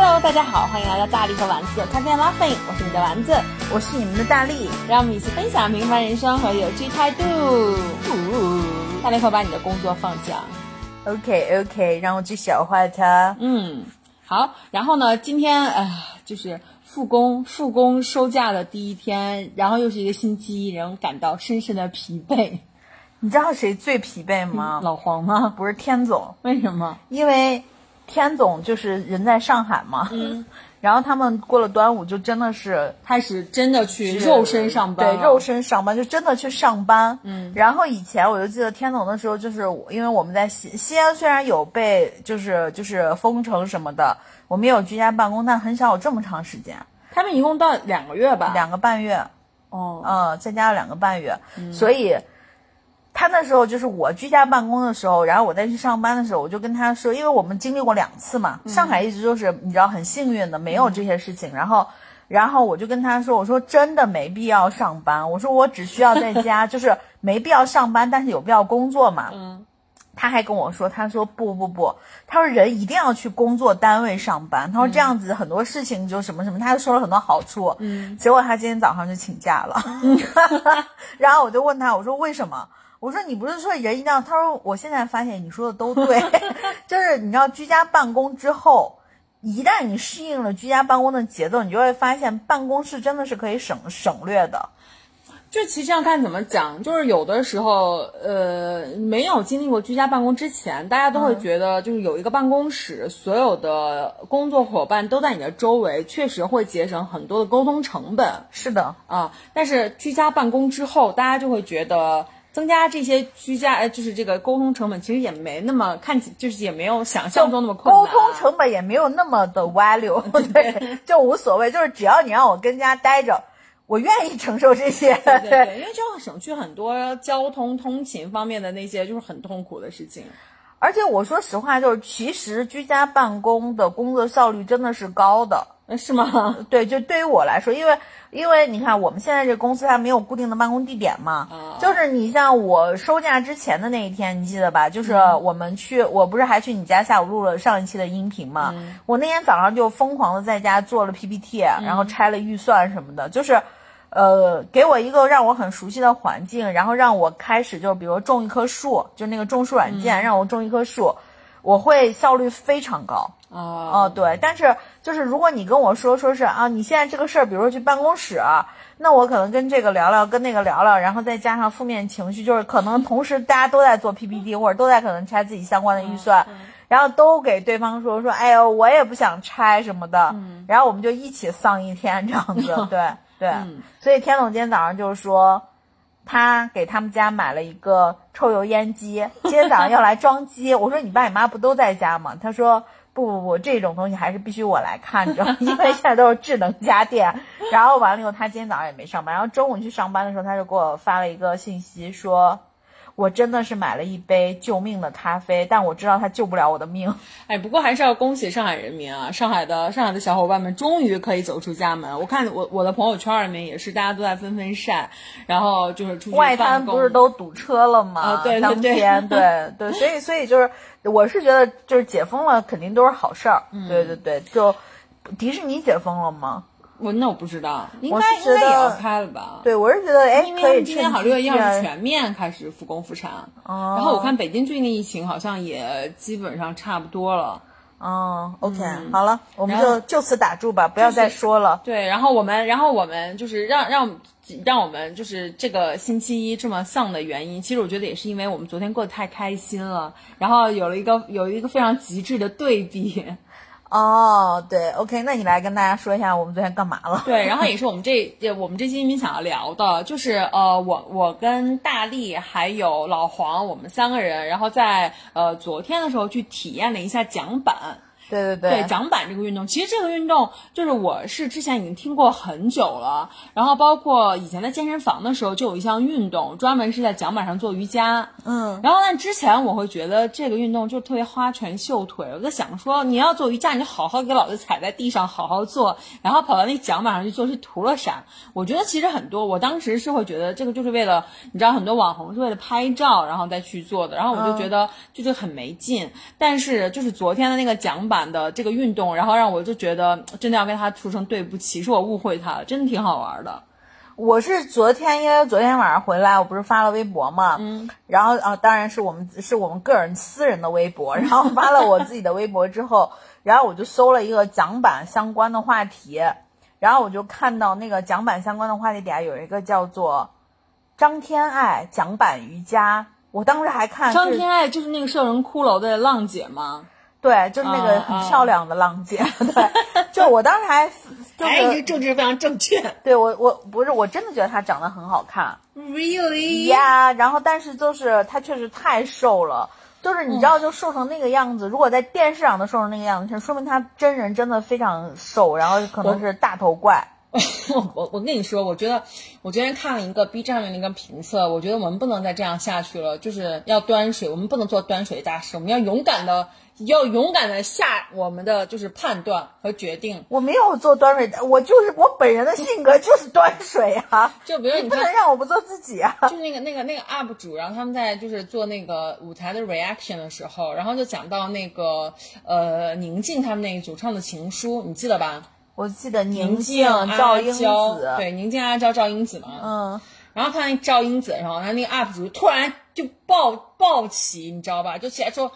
Hello，大家好，欢迎来到大力和丸子咖啡 Muffin，我是你的丸子，我是你们的大力，让我们一起分享平凡人生和有趣态度。大力会把你的工作放下。OK OK，让我去消化它。嗯，好，然后呢，今天呃，就是复工复工收假的第一天，然后又是一个星期一，让我感到深深的疲惫。你知道谁最疲惫吗？老黄吗？不是天总，为什么？因为天总就是人在上海嘛。嗯。然后他们过了端午就真的是开始真的去肉身上班，对，肉身上班就真的去上班。嗯。然后以前我就记得天总的时候，就是因为我们在西西安，虽然有被就是就是封城什么的，我们也有居家办公，但很少有这么长时间。他们一共到两个月吧，两个半月。哦。嗯，再加了两个半月，嗯、所以。他那时候就是我居家办公的时候，然后我再去上班的时候，我就跟他说，因为我们经历过两次嘛，嗯、上海一直就是你知道很幸运的，没有这些事情。嗯、然后，然后我就跟他说，我说真的没必要上班，我说我只需要在家，就是没必要上班，但是有必要工作嘛。嗯。他还跟我说，他说不不不，他说人一定要去工作单位上班，他说这样子很多事情就什么什么，他就说了很多好处。嗯。结果他今天早上就请假了，然后我就问他，我说为什么？我说你不是说人一定要？他说我现在发现你说的都对，就是你知道居家办公之后，一旦你适应了居家办公的节奏，你就会发现办公室真的是可以省省略的。就其实要看怎么讲，就是有的时候，呃，没有经历过居家办公之前，大家都会觉得就是有一个办公室，嗯、所有的工作伙伴都在你的周围，确实会节省很多的沟通成本。是的啊，但是居家办公之后，大家就会觉得。增加这些居家，呃，就是这个沟通成本，其实也没那么看起，就是也没有想象中那么困难。沟通成本也没有那么的 value，对，就无所谓，就是只要你让我跟家待着，我愿意承受这些。对对 对，因为这样省去很多交通通勤方面的那些就是很痛苦的事情。而且我说实话，就是其实居家办公的工作效率真的是高的。是吗？对，就对于我来说，因为因为你看我们现在这公司它没有固定的办公地点嘛，啊、就是你像我收假之前的那一天，你记得吧？就是我们去，嗯、我不是还去你家下午录了上一期的音频嘛？嗯、我那天早上就疯狂的在家做了 PPT，、嗯、然后拆了预算什么的，就是。呃，给我一个让我很熟悉的环境，然后让我开始就比如种一棵树，就那个种树软件，嗯、让我种一棵树，我会效率非常高。哦、呃，对，但是就是如果你跟我说说是啊，你现在这个事儿，比如说去办公室、啊，那我可能跟这个聊聊，跟那个聊聊，然后再加上负面情绪，就是可能同时大家都在做 PPT，或者都在可能拆自己相关的预算，嗯、然后都给对方说说，哎呦，我也不想拆什么的，嗯、然后我们就一起丧一天这样子，对 对，嗯、所以天总今天早上就是说。他给他们家买了一个抽油烟机，今天早上要来装机。我说你爸你妈不都在家吗？他说不不不，这种东西还是必须我来看着，因为现在都是智能家电。然后完了以后，他今天早上也没上班。然后中午去上班的时候，他就给我发了一个信息说。我真的是买了一杯救命的咖啡，但我知道它救不了我的命。哎，不过还是要恭喜上海人民啊！上海的上海的小伙伴们终于可以走出家门。我看我我的朋友圈里面也是，大家都在纷纷晒，然后就是出去外滩不是都堵车了吗？啊，对对对对 对，所以所以就是，我是觉得就是解封了，肯定都是好事儿。嗯、对对对，就迪士尼解封了吗？我那我不知道，应该应该也要开了吧？对，我是觉得哎，因为今年好六月一号是全面开始复工复产，哦、然后我看北京最近的疫情好像也基本上差不多了。哦，OK，、嗯、好了，我们就就此打住吧，不要再说了。对，然后我们，然后我们就是让让让我们就是这个星期一这么丧的原因，其实我觉得也是因为我们昨天过得太开心了，然后有了一个有一个非常极致的对比。哦，对，OK，那你来跟大家说一下我们昨天干嘛了？对，然后也是我们这我们这期音频想要聊的，就是呃，我我跟大力还有老黄，我们三个人，然后在呃昨天的时候去体验了一下桨板。对对对，对桨板这个运动，其实这个运动就是我是之前已经听过很久了，然后包括以前在健身房的时候就有一项运动，专门是在桨板上做瑜伽。嗯，然后但之前我会觉得这个运动就特别花拳绣腿，我在想说你要做瑜伽，你就好好给老子踩在地上好好做，然后跑到那桨板上去做是图了啥？我觉得其实很多，我当时是会觉得这个就是为了，你知道很多网红是为了拍照然后再去做的，然后我就觉得就是很没劲。但是就是昨天的那个桨板。晚的这个运动，然后让我就觉得真的要跟他说声对不起，是我误会他了，真的挺好玩的。我是昨天，因为昨天晚上回来，我不是发了微博嘛，嗯，然后啊，当然是我们是我们个人私人的微博，然后发了我自己的微博之后，然后我就搜了一个桨板相关的话题，然后我就看到那个桨板相关的话题底下有一个叫做张天爱桨板瑜伽，我当时还看张天爱就是那个摄人骷髅的浪姐吗？对，就是那个很漂亮的浪姐，对，就我当时还。哎，这政治非常正确。对我，我不是，我真的觉得她长得很好看。Really？呀，然后但是就是她确实太瘦了，就是你知道，就瘦成那个样子。如果在电视上都瘦成那个样子，说明她真人真的非常瘦，然后可能是大头怪。我我跟你说，我觉得我昨天看了一个 B 站的那个评测，我觉得我们不能再这样下去了，就是要端水，我们不能做端水大师，我们要勇敢的。要勇敢的下我们的就是判断和决定。我没有做端水，我就是我本人的性格就是端水啊。就比如你不能让我不做自己啊。就那个那个那个 UP 主，然后他们在就是做那个舞台的 reaction 的时候，然后就讲到那个呃宁静他们那个组唱的情书，你记得吧？我记得宁静、赵英子，对，宁静、阿娇、赵英子嘛。嗯。然后看那赵英子，然后他那个 UP 主突然就暴暴起，你知道吧？就起来说。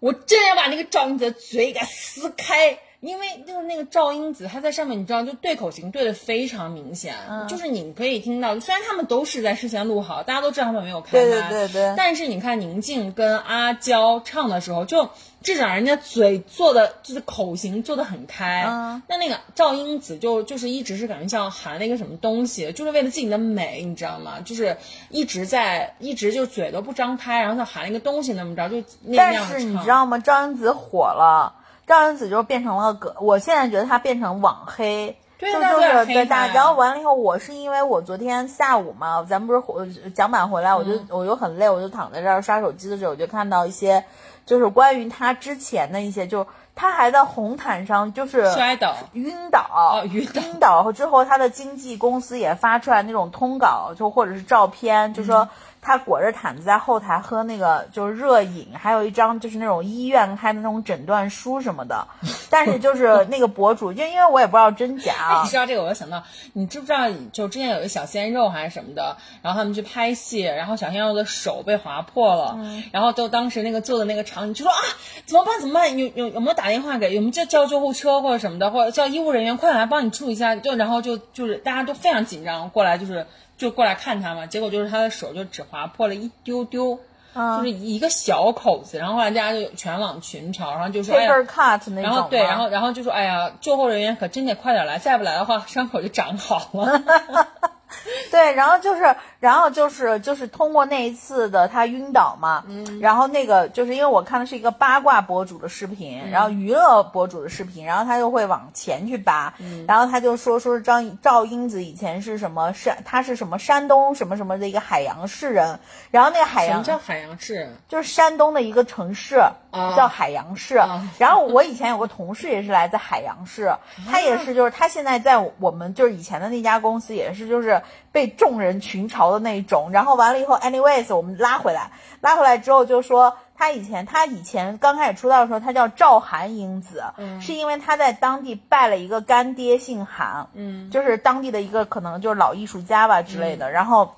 我真要把那个赵英子的嘴给撕开，因为就是那个赵英子，她在上面，你知道，就对口型对的非常明显，就是你可以听到，虽然他们都是在事先录好，大家都知道他们没有开麦，对对对，但是你看宁静跟阿娇唱的时候就。至少人家嘴做的就是口型做的很开，那那个赵英子就就是一直是感觉像含了一个什么东西，就是为了自己的美，你知道吗？就是一直在一直就嘴都不张开，然后像含了一个东西那么着就那样但是你知道吗？赵英子火了，赵英子就变成了个，我现在觉得她变成网黑。就就是对大，然后完了以后，我是因为我昨天下午嘛，咱们不是回讲板回来，我就我就很累，我就躺在这儿刷手机的时候，我就看到一些，就是关于他之前的一些，就他还在红毯上就是摔倒、晕倒、晕倒之后，他的经纪公司也发出来那种通稿，就或者是照片，就说。他裹着毯子在后台喝那个就是热饮，还有一张就是那种医院开的那种诊断书什么的。但是就是那个博主，就因为我也不知道真假。你知道这个，我就想到，你知不知道？就之前有一个小鲜肉还是什么的，然后他们去拍戏，然后小鲜肉的手被划破了，然后就当时那个做的那个场景就说啊，怎么办？怎么办？有有有没有打电话给？有没有叫叫救护车或者什么的，或者叫医务人员快点来帮你处理一下？就然后就就是大家都非常紧张，过来就是。就过来看他嘛，结果就是他的手就只划破了一丢丢，就是一个小口子，然后后来大家就全网群嘲，然后就说哎呀，然后对，然后然后就说哎呀，救护人员可真得快点来，再不来的话伤口就长好了。对，然后就是，然后就是，就是通过那一次的他晕倒嘛，嗯，然后那个就是因为我看的是一个八卦博主的视频，然后娱乐博主的视频，然后他就会往前去扒，嗯，然后他就说说张赵英子以前是什么山，他是什么山东什么什么的一个海洋市人，然后那个海洋叫海洋市，就是山东的一个城市叫海洋市，然后我以前有个同事也是来自海洋市，他也是就是他现在在我们就是以前的那家公司也是就是。被众人群嘲的那种，然后完了以后，anyways，我们拉回来，拉回来之后就说他以前，他以前刚开始出道的时候，他叫赵韩英子，嗯，是因为他在当地拜了一个干爹姓韩，嗯，就是当地的一个可能就是老艺术家吧之类的，然后。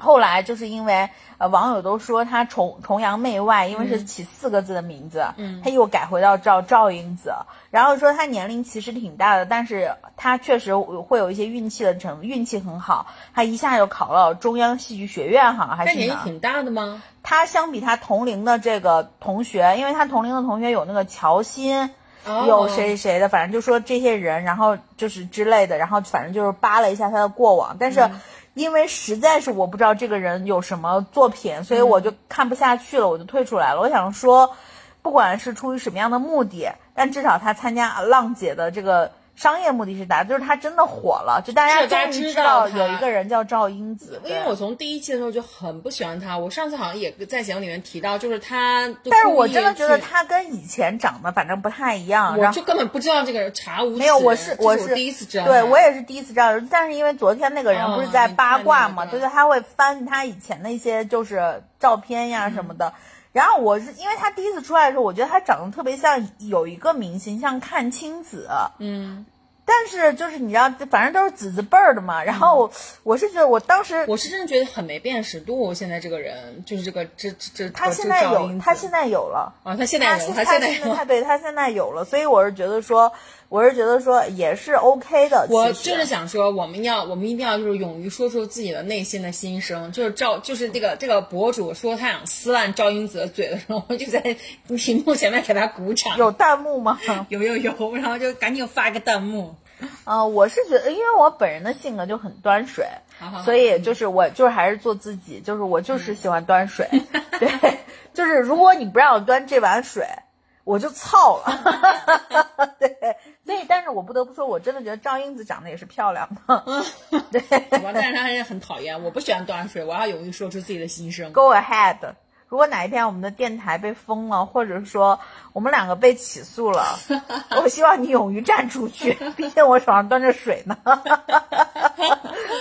后来就是因为呃网友都说他崇崇洋媚外，因为是起四个字的名字，嗯，他又改回到赵赵英子，然后说他年龄其实挺大的，但是他确实会有一些运气的成运气很好，他一下就考到中央戏剧学院哈，还是年龄挺大的吗？他相比他同龄的这个同学，因为他同龄的同学有那个乔欣，有谁谁的，反正就说这些人，然后就是之类的，然后反正就是扒了一下他的过往，但是。因为实在是我不知道这个人有什么作品，所以我就看不下去了，我就退出来了。我想说，不管是出于什么样的目的，但至少他参加浪姐的这个。商业目的是达，就是他真的火了，就大家终于知道有一个人叫赵英子。因为我从第一期的时候就很不喜欢他，我上次好像也在节目里面提到，就是他。但是我真的觉得他跟以前长得反正不太一样。我就根本不知道这个人，查无没有，我是我是第一次知道。对我也是第一次知道，但是因为昨天那个人不是在八卦嘛，对对，他会翻他以前的一些就是照片呀什么的。然后我是因为他第一次出来的时候，我觉得他长得特别像有一个明星，像阚清子。嗯，但是就是你知道，反正都是子子辈儿的嘛。然后我是觉得，我当时我是真的觉得很没辨识度。现在这个人就是这个这这这，他现在有，他现在有了啊，他现在有，他现在有。他对他现在有了，所以我是觉得说，我是觉得说也是 OK 的。我就是想说，我们要我们一定要就是勇于说出自己的内心的心声。就是赵，就是这个这个博主说他想撕烂赵英子的嘴的时候，我就在屏幕前面给他鼓掌。有弹幕吗？有有有，然后就赶紧发个弹幕。呃，我是觉得，因为我本人的性格就很端水，好好所以就是我就是还是做自己，就是我就是喜欢端水。对，就是如果你不让我端这碗水，我就操了。对，所以但是我不得不说，我真的觉得赵英子长得也是漂亮的。对我但是她还是很讨厌，我不喜欢端水，我要勇于说出自己的心声。，Go ahead。如果哪一天我们的电台被封了，或者说我们两个被起诉了，我希望你勇于站出去，毕竟我手上端着水呢。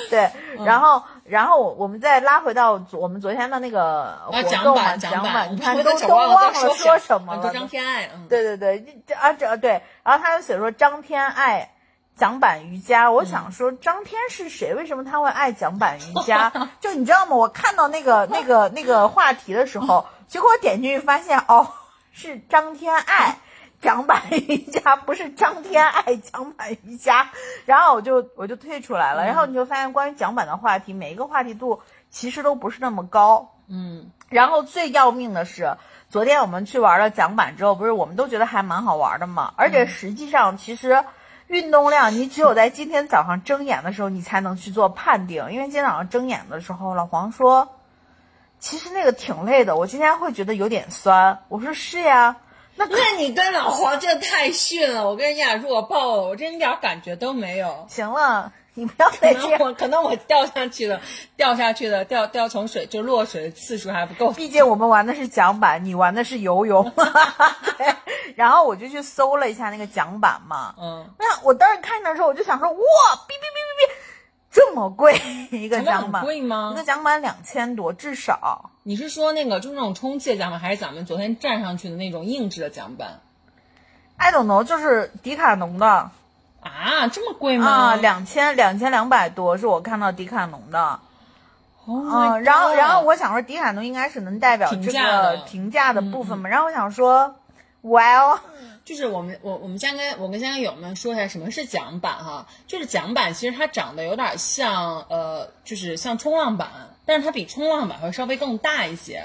对，然后，然后我我们再拉回到昨我们昨天的那个活动嘛，板奖板，你看我都都忘了说什么啊了。张天爱，嗯，对对对，这这啊这对，然后他就写说张天爱桨板瑜伽，我想说张天是谁？为什么他会爱桨板瑜伽？就你知道吗？我看到那个 那个那个话题的时候，结果我点进去发现哦，是张天爱。桨板瑜伽不是张天爱桨板瑜伽，然后我就我就退出来了，然后你就发现关于桨板的话题，每一个话题度其实都不是那么高，嗯，然后最要命的是，昨天我们去玩了桨板之后，不是我们都觉得还蛮好玩的嘛？而且实际上，其实运动量你只有在今天早上睁眼的时候，你才能去做判定。因为今天早上睁眼的时候，老黄说，其实那个挺累的，我今天会觉得有点酸。我说是呀，那你跟老黄真的太逊了，我跟人家弱爆了，我真一点感觉都没有。行了，你不要再这样。能我可能我掉下去了，掉下去了，掉掉从水就落水的次数还不够。毕竟我们玩的是桨板，你玩的是游泳。对 然后我就去搜了一下那个桨板嘛，嗯，那我当时看的时候，我就想说，哇，哔哔哔哔哔，这么贵一个桨板，贵吗一个桨板两千多至少。你是说那个就是那种充气的桨板，还是咱们昨天站上去的那种硬质的桨板 I don't know，就是迪卡侬的啊？这么贵吗？啊，两千两千两百多是我看到迪卡侬的。Oh 嗯，然后然后我想说，迪卡侬应该是能代表平这个平价的部分嘛。然后我想说，Well，就是我们我我们先跟我跟先跟友们说一下什么是桨板哈，就是桨板其实它长得有点像呃，就是像冲浪板，但是它比冲浪板会稍微更大一些。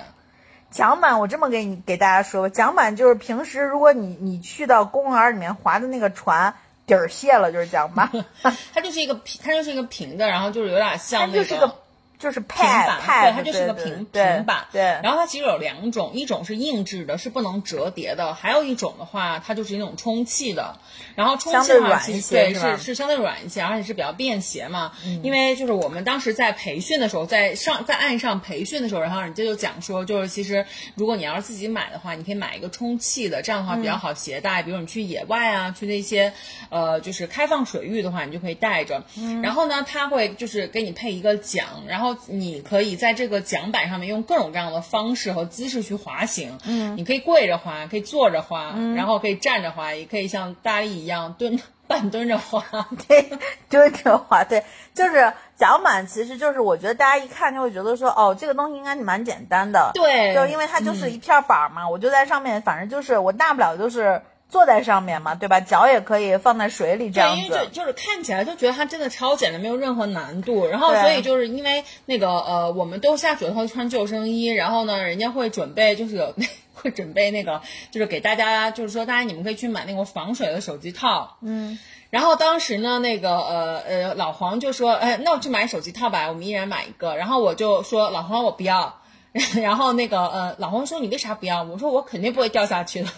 桨板我这么给你给大家说吧，桨板就是平时如果你你去到公园里面划的那个船底儿卸了就是桨板，它就是一个平，它就是一个平的，然后就是有点它像那就是个就是平 pad 板，pad，对，它就是个平对平板。对，然后它其实有两种，一种是硬质的，是不能折叠的；还有一种的话，它就是那种充气的。然后充气的话，其实对是是是相对软一些，而且是比较便携嘛。因为就是我们当时在培训的时候，在上在岸上培训的时候，然后人家就讲说，就是其实如果你要是自己买的话，你可以买一个充气的，这样的话比嗯较好携带。比如你去野外啊，去那些呃就是开放水域的话，你就可以带着。嗯然后呢，它会就是给你配一个桨，然后你可以在这个桨板上面用各种各样的方式和姿势去滑行。嗯，你可以跪着滑，可以坐着滑，嗯。然后可以站着滑，也可以像大力一样蹲 半蹲着滑。对，蹲着滑，对，就是桨板，其实就是我觉得大家一看就会觉得说，哦，这个东西应该蛮简单的，对。就因为它就是一片板嘛，我就在上面，反正就是我大不了就是坐在上面嘛，对吧？脚也可以放在水里这样对，因为就，就是看起来就觉得它真的超简单，没有任何难度。然后所以就是因为那个呃，我们都下水后穿救生衣，然后呢，人家会准备就是有 会准备那个就是给大家就是说大家你们可以去买那个防水的手机套，嗯。然后当时呢，那个呃呃，老黄就说，哎，那我去买手机套吧，我们一人买一个。然后我就说，老黄我不要。然后那个呃，老黄说你为啥不要？我说我肯定不会掉下去的。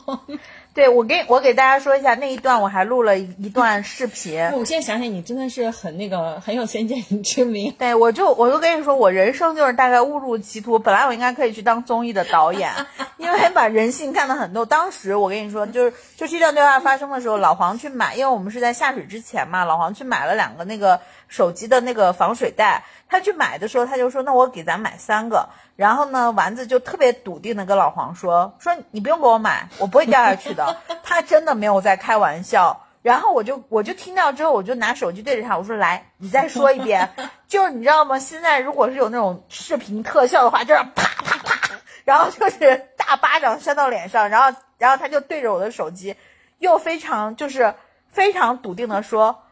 对我给我给大家说一下那一段，我还录了一一段视频。我现在想想，你真的是很那个很有先见之明。对，我就我就跟你说，我人生就是大概误入歧途。本来我应该可以去当综艺的导演，因为把人性看得很透。当时我跟你说，就是就这段对话发生的时候，老黄去买，因为我们是在下水之前嘛，老黄去买了两个那个手机的那个防水袋。他去买的时候，他就说：“那我给咱买三个。”然后呢，丸子就特别笃定的跟老黄说：“说你不用给我买，我不会掉下去的。”他真的没有在开玩笑。然后我就我就听到之后，我就拿手机对着他，我说：“来，你再说一遍。”就是你知道吗？现在如果是有那种视频特效的话，就是啪啪啪，然后就是大巴掌扇到脸上，然后然后他就对着我的手机，又非常就是非常笃定的说。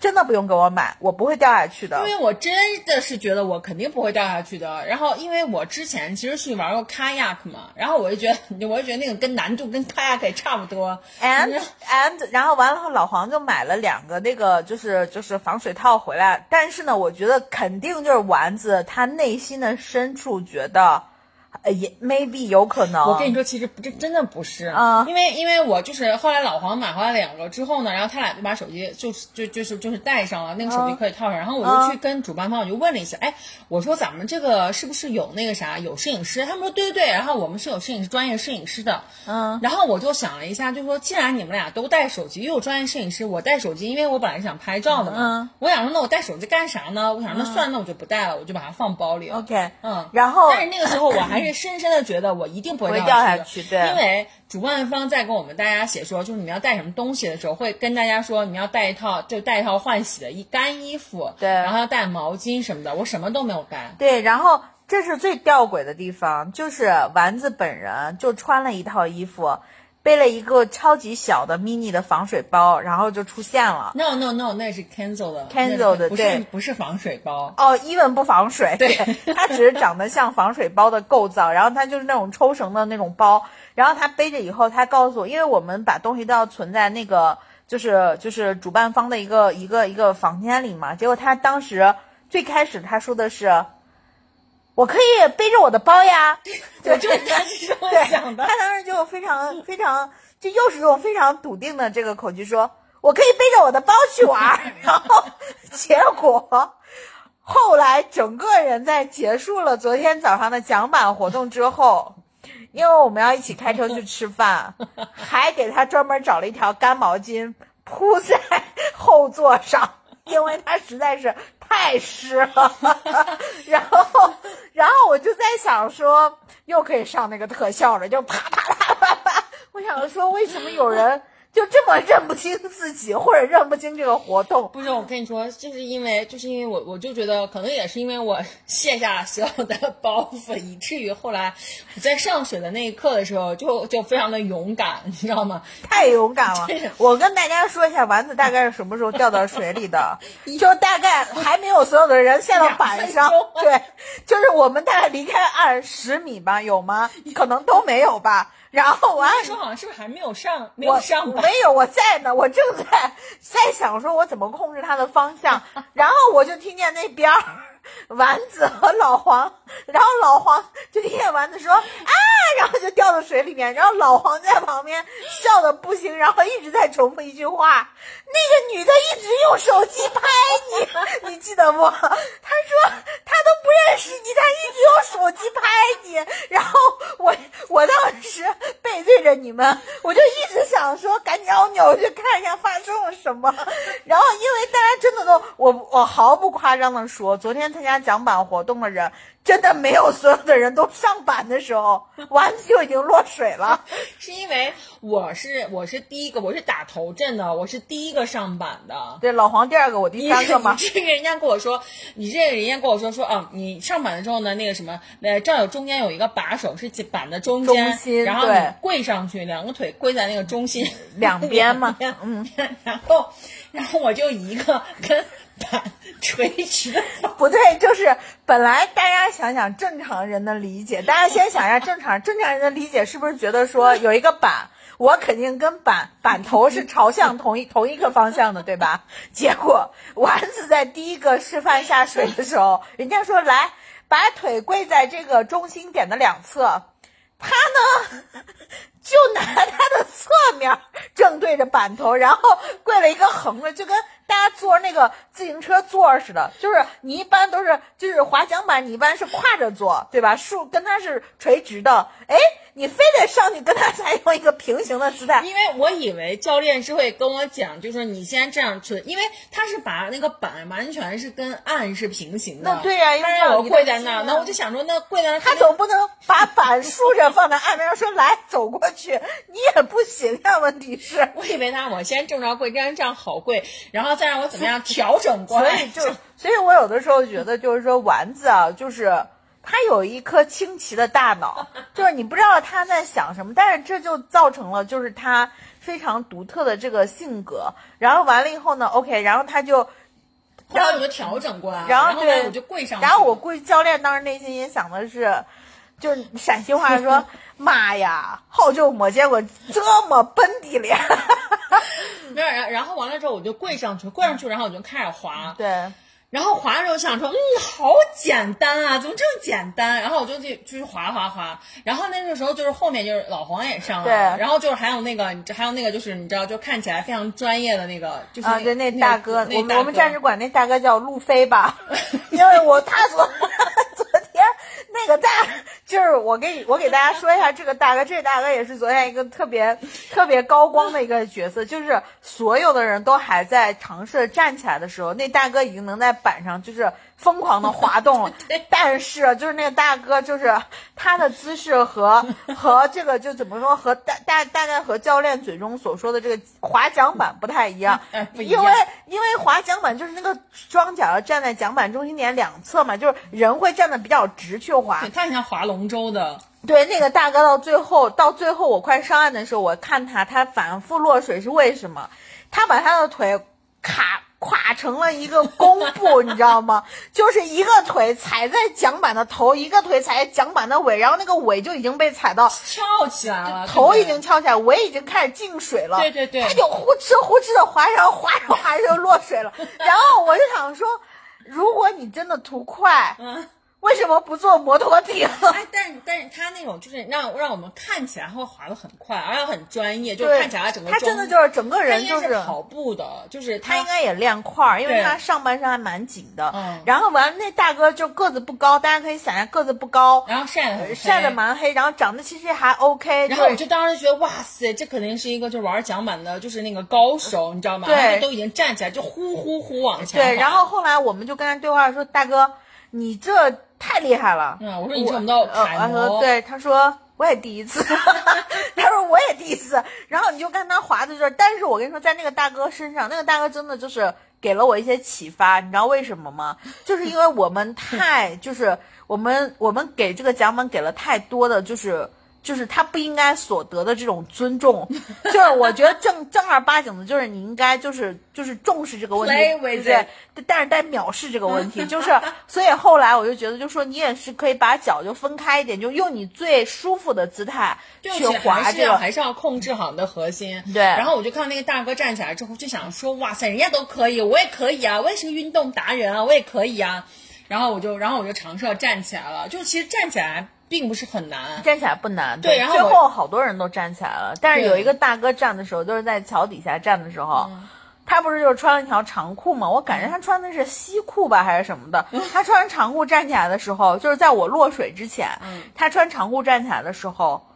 真的不用给我买，我不会掉下去的。因为我真的是觉得我肯定不会掉下去的。然后，因为我之前其实是玩过 kayak 嘛，然后我就觉得，我就觉得那个跟难度跟 kayak 也差不多。And and 然后完了后，老黄就买了两个那个就是就是防水套回来。但是呢，我觉得肯定就是丸子他内心的深处觉得。呃，也 maybe 有可能。我跟你说，其实不，这真的不是啊，因为因为我就是后来老黄买回来两个之后呢，然后他俩就把手机就是就就是就是带上了，那个手机可以套上，然后我就去跟主办方我就问了一下，哎，我说咱们这个是不是有那个啥有摄影师？他们说对对对，然后我们是有摄影师专业摄影师的，嗯，然后我就想了一下，就说既然你们俩都带手机，又有专业摄影师，我带手机，因为我本来想拍照的嘛，我想说那我带手机干啥呢？我想那算了那我就不带了，我就把它放包里。OK，嗯，然后但是那个时候我还是。深深的觉得我一定不会掉下去，对，因为主办方在跟我们大家写说，就是你们要带什么东西的时候，会跟大家说，你要带一套，就带一套换洗的一干衣服，对，然后要带毛巾什么的，我什么都没有带。对，然后这是最吊诡的地方，就是丸子本人就穿了一套衣服。背了一个超级小的 mini 的防水包，然后就出现了。No No No，那是 Kenzo 的，Kenzo 的，不是，不是防水包。哦，even 不防水，对，它只是长得像防水包的构造，然后它就是那种抽绳的那种包。然后他背着以后，他告诉我，因为我们把东西都要存在那个，就是就是主办方的一个一个一个房间里嘛。结果他当时最开始他说的是。我可以背着我的包呀，对，就是他是这么想的。他当时就非常非常，就又是用非常笃定的这个口气说：“我可以背着我的包去玩。”然后结果后来整个人在结束了昨天早上的奖板活动之后，因为我们要一起开车去吃饭，还给他专门找了一条干毛巾铺在后座上，因为他实在是。太湿了，然后，然后我就在想说，又可以上那个特效了，就啪啪啪啪啪。我想说，为什么有人？就这么认不清自己，或者认不清这个活动？不是，我跟你说，就是因为，就是因为我，我就觉得，可能也是因为我卸下所有的包袱，以至于后来我在上水的那一刻的时候，就就非常的勇敢，你知道吗？太勇敢了！我跟大家说一下，丸子大概是什么时候掉到水里的？就大概还没有所有的人下到板上，对，就是我们大概离开二十米吧，有吗？可能都没有吧。然后我那时候好像是不是还没有上？没有上没有，我在呢，我正在在想说我怎么控制它的方向，然后我就听见那边丸子和老黄，然后老黄就听见丸子说啊，然后就掉到水里面，然后老黄在旁边笑的不行，然后一直在重复一句话，那个女的一直用手机拍你，你记得不？他说他都不认识你，他一直用手机拍你，然后我我当时背对着你们，我就一直想说赶紧要扭去看一下发生了什么，然后因为大家真的都我我毫不夸张的说，昨天。参加桨板活动的人，真的没有所有的人都上板的时候，丸子就已经落水了。是因为我是我是第一个，我是打头阵的，我是第一个上板的。对，老黄第二个，我第三个嘛。这个人家跟我说，你这个人家跟我说说啊，你上板的时候呢，那个什么，呃，这儿有中间有一个把手是板的中间，然后你跪上去，两个腿跪在那个中心两边嘛，嗯，然后然后我就一个跟。板垂直不对，就是本来大家想想正常人的理解，大家先想一下正常正常人的理解是不是觉得说有一个板，我肯定跟板板头是朝向同一同一个方向的，对吧？结果丸子在第一个示范下水的时候，人家说来把腿跪在这个中心点的两侧，他呢就拿他的侧面正对着板头，然后跪了一个横的，就跟。大家坐那个自行车座似的，就是你一般都是就是滑翔板，你一般是跨着坐，对吧？竖跟它是垂直的。哎，你非得上去跟他采用一个平行的姿态。因为我以为教练是会跟我讲，就是说你先这样存，因为他是把那个板完全是跟岸是平行的。那对呀因为但是我跪在那那我就想说，那跪在那儿他总不能把板竖着放在岸边上说来走过去，你也不行呀。问题是，我以为他让我先正着跪，这样这样好跪，然后再让我怎么样调整过来。所以就，所以我有的时候觉得，就是说丸子啊，就是他有一颗清奇的大脑，就是你不知道他在想什么，但是这就造成了就是他非常独特的这个性格。然后完了以后呢，OK，然后他就，后来我就调整过来了，然后对我就跪上。然后我估计教练当时内心也想的是，就是陕西话说。妈呀，好久没见过这么笨的了。没有，然然后完了之后我就跪上去，跪上去，然后我就开始滑。对，然后滑的时候想说，嗯，好简单啊，怎么这么简单？然后我就去去滑滑滑。然后那个时候就是后面就是老黄也上了，对然后就是还有那个，还有那个就是你知道，就看起来非常专业的那个，就是啊，那对，那那大哥，那大我们我们战士哥。管那大哥叫路飞吧，因为我他昨昨天那个大，就是我给我给大家说一下这个大哥，这大哥也是昨天一个特别特别高光的一个角色，就是所有的人都还在尝试站起来的时候，那大哥已经能在板上就是疯狂的滑动了，但是就是那个大哥就是他的姿势和 和这个就怎么说和大大大概和教练嘴中所说的这个滑桨板不太一样，因为因为滑桨板就是那个双脚要站在桨板中心点两侧嘛，就是人会站的比较直去滑。对，。他很像划龙舟的，对，那个大哥到最后到最后我快上岸的时候，我看他他反复落水是为什么？他把他的腿卡垮成了一个弓步，你知道吗？就是一个腿踩在桨板的头，一个腿踩在桨板的尾，然后那个尾就已经被踩到翘起来了，头已经翘起来，尾已经开始进水了。对对对他就呼哧呼哧的滑，然后滑着滑着就落水了。然后我就想说，如果你真的图快，嗯。为什么不坐摩托艇？哎，但是但是他那种就是让让我们看起来会滑得很快，而且很专业，就是看起来整个他真的就是整个人就是跑步的，就是他应该也练块儿，因为他上半身还蛮紧的。嗯然后完了，那大哥就个子不高，大家可以想象个子不高，然后晒得很晒得蛮黑，然后长得其实还 OK。然后我就当时觉得哇塞，这肯定是一个就玩桨板的，就是那个高手，你知道吗？对他都已经站起来，就呼呼呼往前。对，然后后来我们就跟他对话说：“大哥，你这太厉害了。”嗯，我说我们的呃，楷他说，对，他说我也第一次，他说我也第一次，然后你就看他滑的就是，但是我跟你说，在那个大哥身上，那个大哥真的就是给了我一些启发，你知道为什么吗？就是因为我们太就是我们我们给这个奖本给了太多的就是。就是他不应该所得的这种尊重，就是我觉得正正儿八经的，就是你应该就是就是重视这个问题对不对？但是带藐视这个问题，就是所以后来我就觉得，就说你也是可以把脚就分开一点，就用你最舒服的姿态去滑这个。还是要还是要控制好你的核心。对然后我就看那个大哥站起来之后，就想说哇塞，人家都可以，我也可以啊，我也是个运动达人啊，我也可以啊。然后我就然后我就尝试着站起来了，就其实站起来并不是很难。站起来不难，对然后我最后好多人都站起来了，但是有一个大哥站的时候，就是在桥底下站的时候，嗯他不是就是穿了一条长裤吗？我感觉他穿的是西裤吧，还是什么的。他穿长裤站起来的时候，就是在我落水之前，嗯他穿长裤站起来的时候，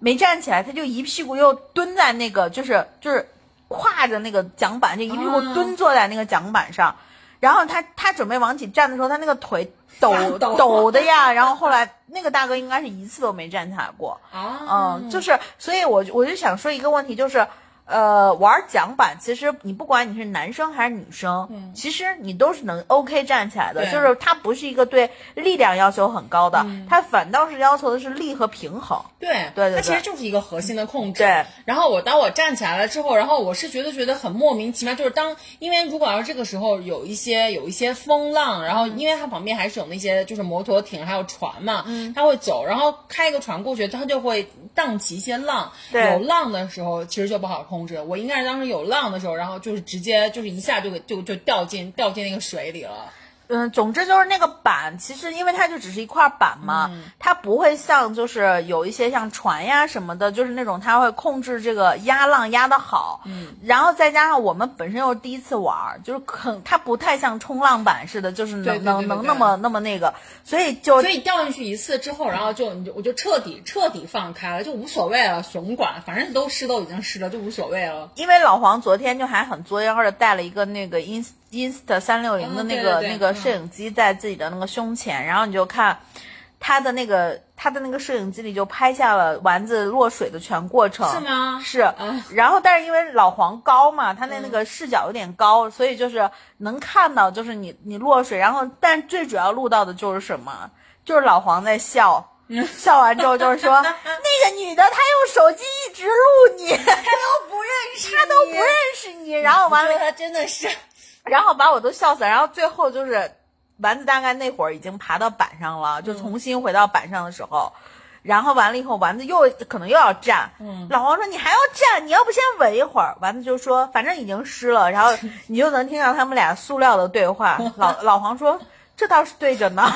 没站起来，他就一屁股又蹲在那个，就是就是跨着那个桨板，就一屁股啊蹲坐在那个桨板上。然后他他准备往起站的时候，他那个腿抖抖抖的呀。然后后来那个大哥应该是一次都没站起来过。啊，嗯，就是，所以我我就想说一个问题，就是，呃，玩桨板，其实你不管你是男生还是女生，其实你都是能 OK 站起来的，就是它不是一个对力量要求很高的，嗯它反倒是要求的是力和平衡。对对对它其实就是一个核心的控制。对。然后我当我站起来了之后，然后我是觉得觉得很莫名其妙，就是当因为如果要是这个时候有一些有一些风浪，然后因为它旁边还是有那些就是摩托艇还有船嘛，嗯，它会走，然后开一个船过去，它就会荡起一些浪。对有浪的时候其实就不好控制。我应该是当时有浪的时候，然后就是直接就是一下就给就就掉进掉进那个水里了。嗯，总之就是那个板，其实因为它就只是一块板嘛，嗯它不会像就是有一些像船呀什么的，就是那种它会控制这个压浪压的好。嗯，然后再加上我们本身又是第一次玩儿，就是很它不太像冲浪板似的，就是能能能那么那么那个，所以就所以掉进去一次之后，然后就你就我就彻底彻底放开了，就无所谓了，怂管，反正都湿都已经湿了，就无所谓了。因为老黄昨天就还很作妖的带了一个那个 ins insta 三六零的嗯那个、那个摄影机在自己的那个胸前，然后你就看他的那个他的那个摄影机里就拍下了丸子落水的全过程。是吗？是。啊然后但是因为老黄高嘛，他那那个视角有点高，所以就是能看到就是你你落水，然后但最主要录到的就是什么？就是老黄在笑。笑完之后就是说，那个女的她用手机一直录你，她都不认识，她都不认识你，然后完了她真的是，然后把我都笑死了。然后最后就是丸子大概那会儿已经爬到板上了，就重新回到板上的时候，然后完了以后，丸子又可能又要站。嗯老黄说：“你还要站？你要不先稳一会儿？”丸子就说：“反正已经湿了。”然后 你就能听到他们俩塑料的对话。老老黄说：“这倒是对着呢。”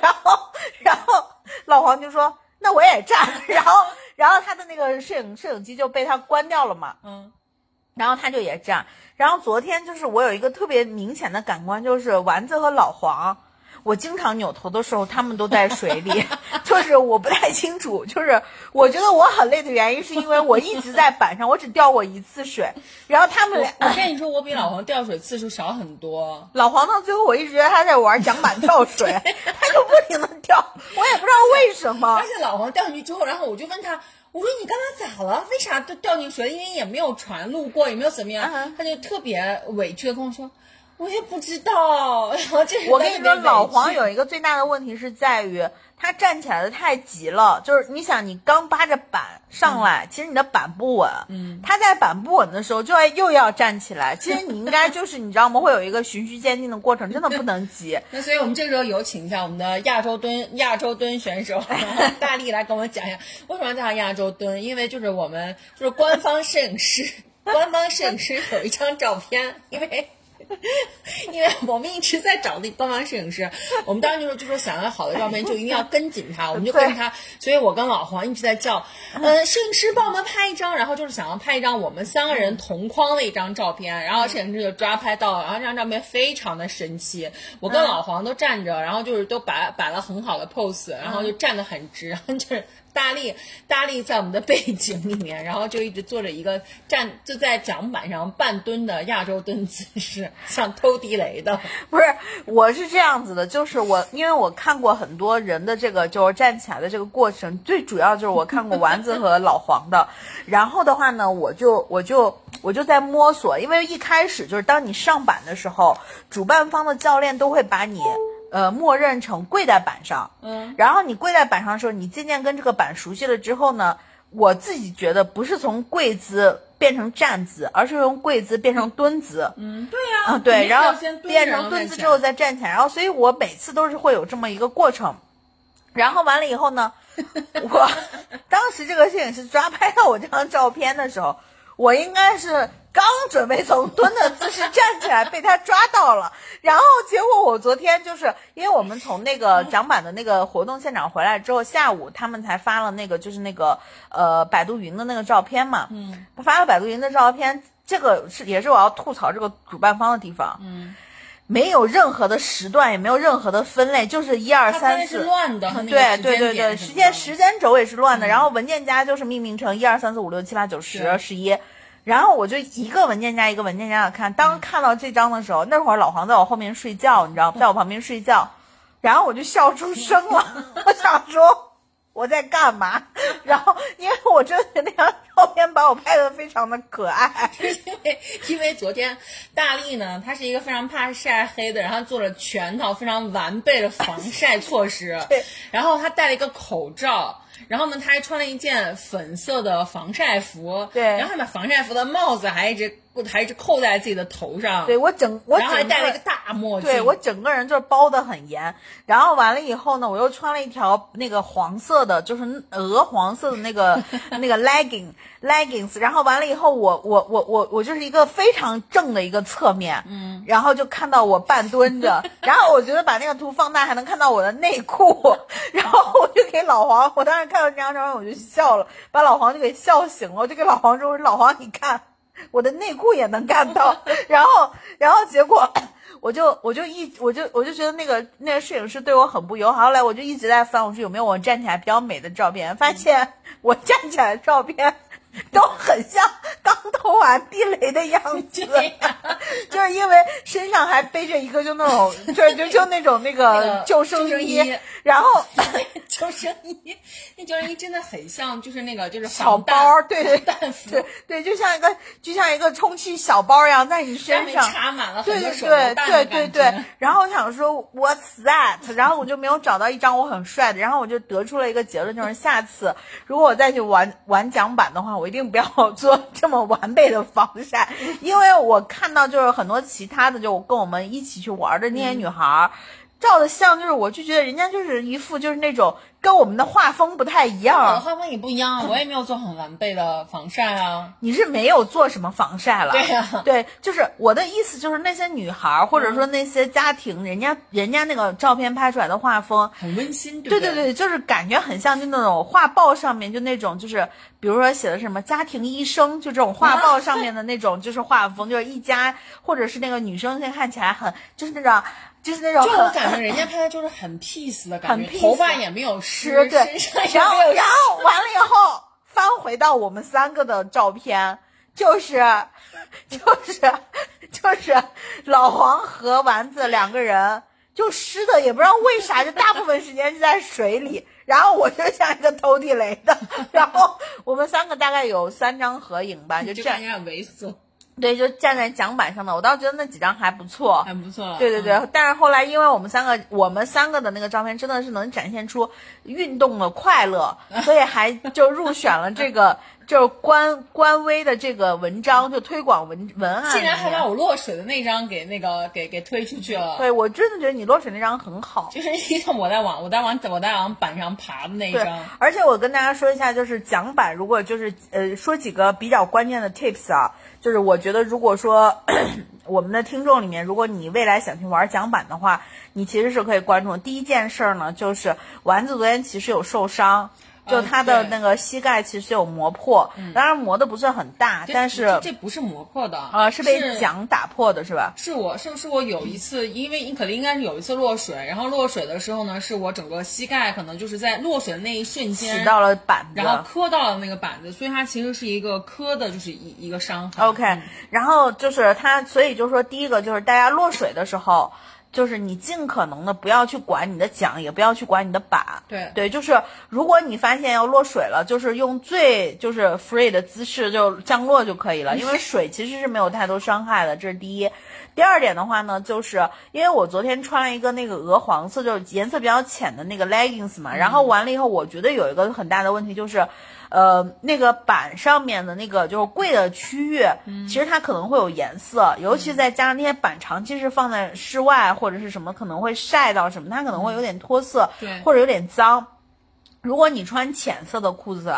然后然后老黄就说：“那我也站。”然后然后他的那个摄影摄影机就被他关掉了嘛。嗯，然后他就也这样。然后昨天就是我有一个特别明显的感官，就是丸子和老黄，我经常扭头的时候，他们都在水里，就是我不太清楚，就是我觉得我很累的原因是因为我一直在板上，我只掉过一次水，然后他们俩。我跟你说，我比老黄掉水次数少很多。老黄到最后，我一直觉得他在玩桨板跳水，他就不停的跳，我也不知道为什么而。且老黄掉进去之后，然后我就问他，我说你刚才咋了？为啥都掉进水？因为也没有船路过，也没有怎么样，嗯他就特别委屈的跟我说，我也不知道。然后这我跟你说，老黄有。一个最大的问题是在于他站起来的太急了，就是你想，你刚扒着板上来，其实你的板不稳，嗯，他在板不稳的时候就要又要站起来，其实你应该就是你知道吗？会有一个循序渐进的过程，真的不能急。那所以我们这个时候有请一下我们的亚洲蹲亚洲蹲选手 大力来跟我们讲一下为什么要叫他亚洲蹲？因为就是我们就是官方摄影师，官方摄影师有一张照片，因为。因为我们一直在找那帮忙摄影师，我们当时就说就说想要好的照片就一定要跟紧他，我们就跟他，所以我跟老黄一直在叫，呃，摄影师帮我们拍一张，然后就是想要拍一张我们三个人同框的一张照片，然后摄影师就抓拍到了，然后这张照片非常的神奇，我跟老黄都站着，然后就是都摆摆了很好的 pose，然后就站得很直，然后就是。大力，大力在我们的背景里面，然后就一直做着一个站，就在桨板上半蹲的亚洲蹲姿势，像偷地雷的。不是，我是这样子的，就是我因为我看过很多人的这个就是站起来的这个过程，最主要就是我看过丸子和老黄的，然后的话呢，我就我就我就在摸索，因为一开始就是当你上板的时候，主办方的教练都会把你。呃，默认成跪在板上，嗯，然后你跪在板上的时候，你渐渐跟这个板熟悉了之后呢，我自己觉得不是从跪姿变成站姿，而是从跪姿变成蹲姿，嗯，对呀、啊，对，然后变成蹲姿之后再站起来，然后所以我每次都是会有这么一个过程，然后完了以后呢，我 当时这个摄影师抓拍到我这张照片的时候，我应该是刚准备从蹲的姿势站起来，被他抓到了，然后结果我昨天就是因为我们从那个桨板的那个活动现场回来之后，下午他们才发了那个就是那个呃百度云的那个照片嘛，嗯，发了百度云的照片，这个是也是我要吐槽这个主办方的地方，嗯，没有任何的时段，也没有任何的分类，就是一二三四。类是乱的，对对对对，时间时间轴也是乱的，然后文件夹就是命名成一二三四五六七八九十十一，然后我就一个文件夹一个文件夹的看，当看到这张的时候，那会儿老黄在我后面睡觉，你知道，在我旁边睡觉，然后我就笑出声了，我想说。我在干嘛？然后，因为我真的那张照片把我拍的非常的可爱。因为因为昨天大力呢，他是一个非常怕晒黑的，然后做了全套非常完备的防晒措施 对，然后他戴了一个口罩。然后呢，他还穿了一件粉色的防晒服，对。然后还把防晒服的帽子还一直还一直扣在自己的头上，对我整我然后还戴了一个大墨镜，对我整个人就是包的很严，然后完了以后呢，我又穿了一条那个黄色的，就是鹅黄色的那个 那个 legging leggings，然后完了以后我，我我我我就是一个非常正的一个侧面，嗯，然后就看到我半蹲着，然后我觉得把那个图放大还能看到我的内裤，然后我就给老黄，我当时看到这张照片我就笑了，把老黄就给笑醒了，我就给老黄说，我说老黄你看。我的内裤也能干到，然后，然后结果，我就我就一我就我就觉得那个那个摄影师对我很不友好，后来我就一直在翻，我说有没有我站起来比较美的照片，发现我站起来的照片 都很像刚偷完地雷的样子，就是因为身上还背着一个就那种就就就那种那个救生衣衣，然后救生衣，那救生衣真的很像，就是那个就是小包，对对对对，就像一个就像一个充气小包一样在你身上。插满了对对对对对对。，然后我想说 What's that？然后我就没有找到一张我很帅的，然后我就得出了一个结论，就是下次如果我再去玩玩桨板的话，我一定不要做这么完备的防晒，因为我看到就是很多其他的，就跟我们一起去玩的那些女孩儿。照的像，就是我就觉得人家就是一副就是那种跟我们的画风不太一样我的样。画风也不一样，啊我也没有做很完备的防晒啊。你是没有做什么防晒了，对呀对，就是我的意思，就是那些女孩儿或者说那些家庭，人家人家那个照片拍出来的画风，很温馨，对对对对对，就是感觉很像就那种画报上面就那种就是，比如说写的什么家庭医生，就这种画报上面的那种就是画风，就是一家或者是那个女生现在看起来很就是那种就是那种就我感觉人家拍的就是很 peace 的感很觉头发也没有湿，对身上也然后没有然后完了以后翻回到我们三个的照片，就是就是就是老黄和丸子两个人就湿的，也不知道为啥，就大部分时间是在水里。然后我就像一个偷地雷的，然后我们三个大概有三张合影吧，就这样有点猥琐，对，就站在讲板上的，我倒觉得那几张还不错，还不错。对对对，嗯但是后来因为我们三个，我们三个的那个照片真的是能展现出运动的快乐，所以还就入选了这个就是官官微的这个文章，就推广文文案。竟然还把我落水的那张给那个给给推出去了。对我真的觉得你落水那张很好。就是一个我在往我在往我在往板上爬的那一张，，而且我跟大家说一下，就是桨板，如果就是呃说几个比较关键的 tips 啊，就是我觉得如果说 我们的听众里面，如果你未来想去玩桨板的话，你其实是可以关注。第一件事儿呢，就是丸子昨天其实有受伤。就嗯他的那个膝盖其实有磨破，当然磨的不是很大，这但是这这不是磨破的呃是被桨打破的，是吧？是我是不是我有一次，因为你可能应该是有一次落水，然后落水的时候呢，是我整个膝盖可能就是在落水的那一瞬间起到了板子，然后磕到了那个板子，所以它其实是一个磕的，就是一一个伤痕。OK，然后就是他，所以就是说，第一个就是大家落水的时候，就是你尽可能的不要去管你的桨，也不要去管你的板。对对，就是如果你发现要落水了，就是用最就是 free 的姿势就降落就可以了，因为水其实是没有太多伤害的，这是第一。第二点的话呢，就是因为我昨天穿了一个那个鹅黄色，就是颜色比较浅的那个 leggings 嘛，然后完了以后，我觉得有一个很大的问题就是。呃，那个板上面的那个就是贵的区域，其实它可能会有颜色，尤其再加上那些板长期是放在室外或者是什么，可能会晒到什么，它可能会有点脱色，对。或者有点脏。如果你穿浅色的裤子，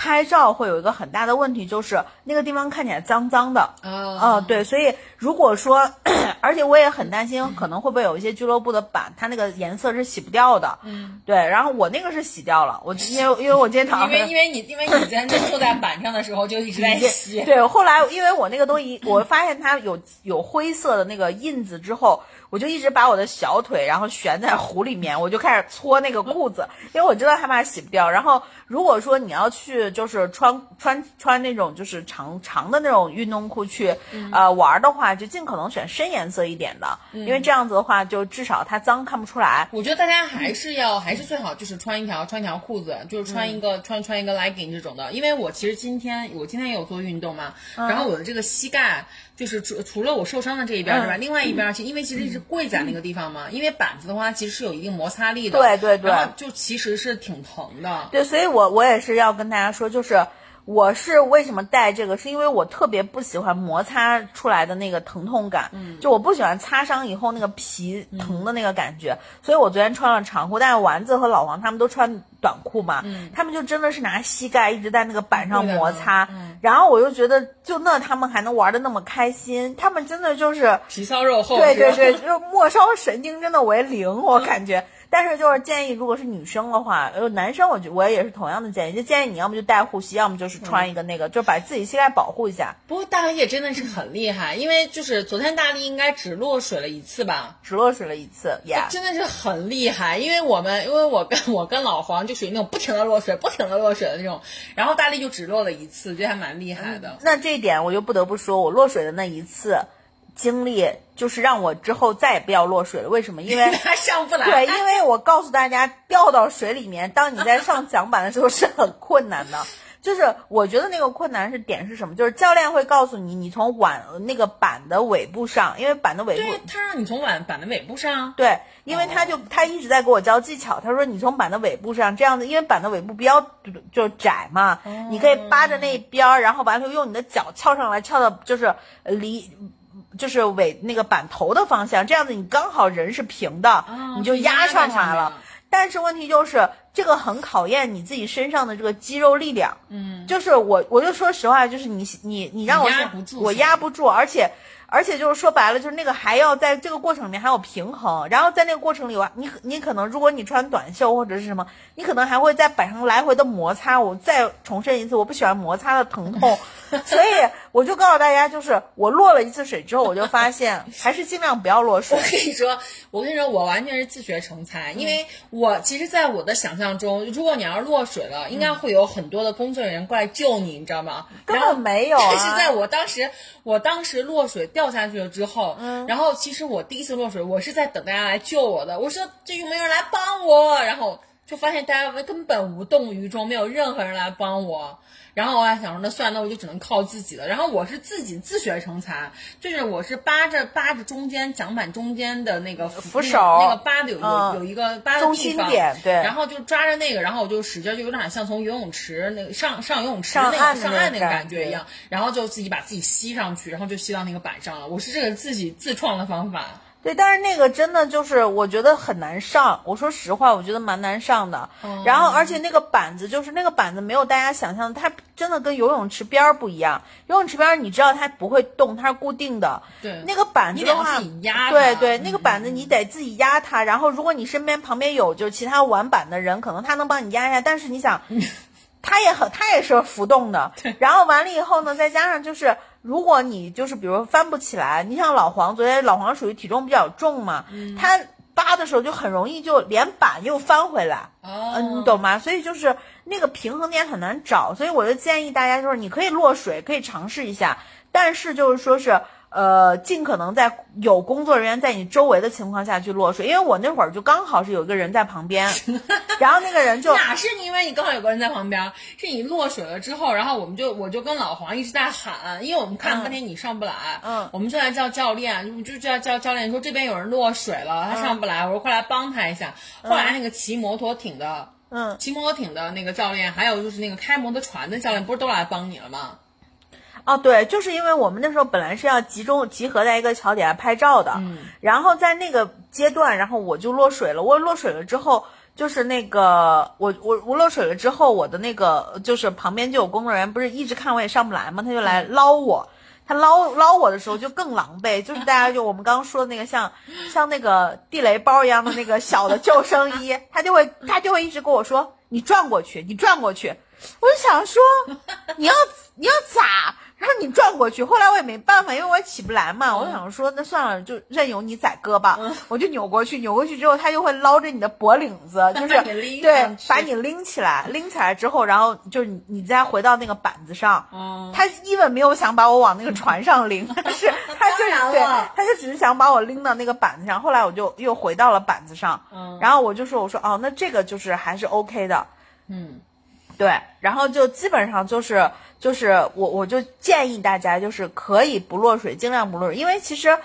拍照会有一个很大的问题，就是那个地方看起来脏脏的。啊啊、对，所以如果说，而且我也很担心，可能会不会有一些俱乐部的板，它那个颜色是洗不掉的。嗯，对，然后我那个是洗掉了，我 因为因为我今天早上因为因为你因为你在那坐在板上的时候就一直在洗，对，后来因为我那个东西，我发现它有有灰色的那个印子之后，我就一直把我的小腿然后悬在湖里面，我就开始搓那个裤子，因为我知道害怕洗不掉。然后如果说你要去去就是穿穿穿那种就是长长的那种运动裤去、嗯呃玩的话，就尽可能选深颜色一点的，因为这样子的话，就至少它脏看不出来。我觉得大家还是要，还是最好就是穿一条穿一条裤子，就是穿一个、嗯穿穿一个 legging 这种的。因为我其实今天我今天也有做运动嘛，嗯然后我的这个膝盖就是除除了我受伤的这一边嗯是吧，另外一边其实因为其实是跪在那个地方嘛，因为板子的话其实是有一定摩擦力的，对对对。然后就其实是挺疼的。对，所以我我也是要跟大家说，就是我是为什么戴这个，是因为我特别不喜欢摩擦出来的那个疼痛感，嗯，就我不喜欢擦伤以后那个皮疼的那个感觉，所以我昨天穿了长裤，但是丸子和老王他们都穿短裤嘛，嗯，他们就真的是拿膝盖一直在那个板上摩擦，然后我就觉得，就那他们还能玩的那么开心，他们真的就是。皮糙肉厚，对对对，就是末梢神经真的为零，我感觉。但是就是建议，如果是女生的话，呃，男生我觉我也是同样的建议，就建议你要么就带护膝，要么就是穿一个那个，就把自己膝盖保护一下。不过大力也真的是很厉害，因为就是昨天大力应该只落水了一次吧，只落水了一次，yeah。真的是很厉害，因为我们因为我跟我跟老黄就属于那种不停的落水、不停的落水的那种，然后大力就只落了一次，就还蛮厉害的。那这一点我就不得不说，我落水的那一次经历，就是让我之后再也不要落水了。为什么？因为他 上不来，对，因为我告诉大家，掉到水里面，当你在上桨板的时候是很困难的。就是我觉得那个困难是点是什么？就是教练会告诉你，你从碗那个板的尾部上，因为板的尾部对他让你从碗板的尾部上，对，因为他就他一直在给我教技巧，他说你从板的尾部上这样子，因为板的尾部比较就窄嘛，你可以扒着那边儿，然后完了用你的脚翘上来，翘到就是呃离。就是尾那个板头的方向，这样子你刚好人是平的，你就压上来了。但是问题就是这个很考验你自己身上的这个肌肉力量。嗯，就是我我就说实话，就是你你你让我压不住我压不住，而且而且就是说白了，就是那个还要在这个过程里面还有平衡，然后在那个过程里，你你可能如果你穿短袖或者是什么，你可能还会在板上来回的摩擦。我再重申一次，我不喜欢摩擦的疼痛，所以我就告诉大家，就是我落了一次水之后，我就发现 还是尽量不要落水我。跟你说，我跟你说，我完全是自学成才，因为我其实，在我的想象中，如果你要是落水了，应该会有很多的工作人员过来救你，你知道吗？根本没有啊但 是在我当时，我当时落水掉下去了之后，嗯，然后其实我第一次落水，我是在等大家来救我的。我说这有没有人来帮我？然后就发现大家根本无动于衷，没有任何人来帮我。然后我还想说，那算了，那我就只能靠自己了。然后我是自己自学成才，就是我是扒着扒着中间桨板中间的那个扶手那个扒的有有、嗯有一个扒的中地方，心点对然后就抓着那个，然后我就使劲，就有点像从游泳池那个上上游泳池那个上岸那个感觉一样，然后就自己把自己吸上去，然后就吸到那个板上了。我是这个自己自创的方法。对，但是那个真的就是我觉得很难上。我说实话，我觉得蛮难上的。哦然后，而且那个板子就是那个板子没有大家想象的，它真的跟游泳池边儿不一样。游泳池边儿你知道它不会动，它是固定的。对那个板子的话，你得自己压它对对，那个嗯板子你得自己压它。然后，如果你身边旁边有就是其他玩板的人，可能他能帮你压一下。但是你想。它也很，它也是浮动的。然后完了以后呢，再加上就是，如果你就是比如翻不起来，你像老黄，昨天老黄属于体重比较重嘛，他扒的时候就很容易就连板又翻回来。哦，嗯，你懂吗？所以就是那个平衡点很难找，所以我就建议大家就是你可以落水，可以尝试一下，但是就是说是。呃，尽可能在有工作人员在你周围的情况下去落水，因为我那会儿就刚好是有一个人在旁边，然后那个人就哪是因为你刚好有个人在旁边，是你落水了之后，然后我们就我就跟老黄一直在喊，因为我们看了半天你上不来，嗯。我们就在叫教练，就就叫叫教练说这边有人落水了，他上不来，我说快来帮他一下。后来那个骑摩托艇的，嗯，骑摩托艇的那个教练，还有就是那个开摩托船的教练，不是都来帮你了吗？哦，对，就是因为我们那时候本来是要集中集合在一个桥底下拍照的，嗯然后在那个阶段，然后我就落水了。我落水了之后，就是那个我我我落水了之后，我的那个就是旁边就有工作人员，不是一直看我也上不来吗？他就来捞我。他捞捞我的时候就更狼狈，就是大家就我们刚刚说的那个像像那个地雷包一样的那个小的救生衣，他就会他就会一直跟我说你转过去，你转过去，我就想说，你要你要咋？然后你转过去，后来我也没办法，因为我也起不来嘛。我想说，那算了，就任由你宰割吧。我就扭过去，扭过去之后，他就会捞着你的脖领子，就是对把你拎起来，拎起来之后，然后就是你你再回到那个板子上。嗯，他一本没有想把我往那个船上拎，但 是他就是对他就只是想把我拎到那个板子上。后来我就又回到了板子上，嗯然后我就说，我说哦，那这个就是还是 OK 的。嗯，对，然后就基本上就是就是我我就建议大家就是可以不落水，尽量不落水，因为其实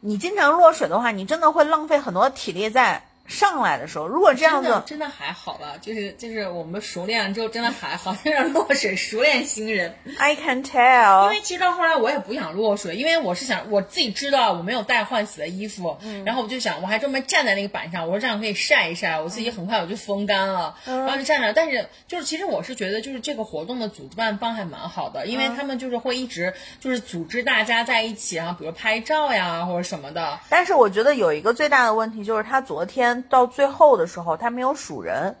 你经常落水的话，你真的会浪费很多体力在上来的时候。如果这样子，真的真的还好吧，就是就是我们熟练了之后，真的还好，就 让落水熟练新人。I can tell，因为其实到后来我也不想落水，因为我是想我自己知道我没有带换洗的衣服，然后我就想我还专门站在那个板上，我说这样可以晒一晒，我自己很快我就风干了，然后就站着。但是就是其实我是觉得就是这个活动的主办方还蛮好的，因为他们就是会一直就是组织大家在一起，然后比如拍照呀或者什么的。但是我觉得有一个最大的问题就是他昨天到最后的时候他没有数人。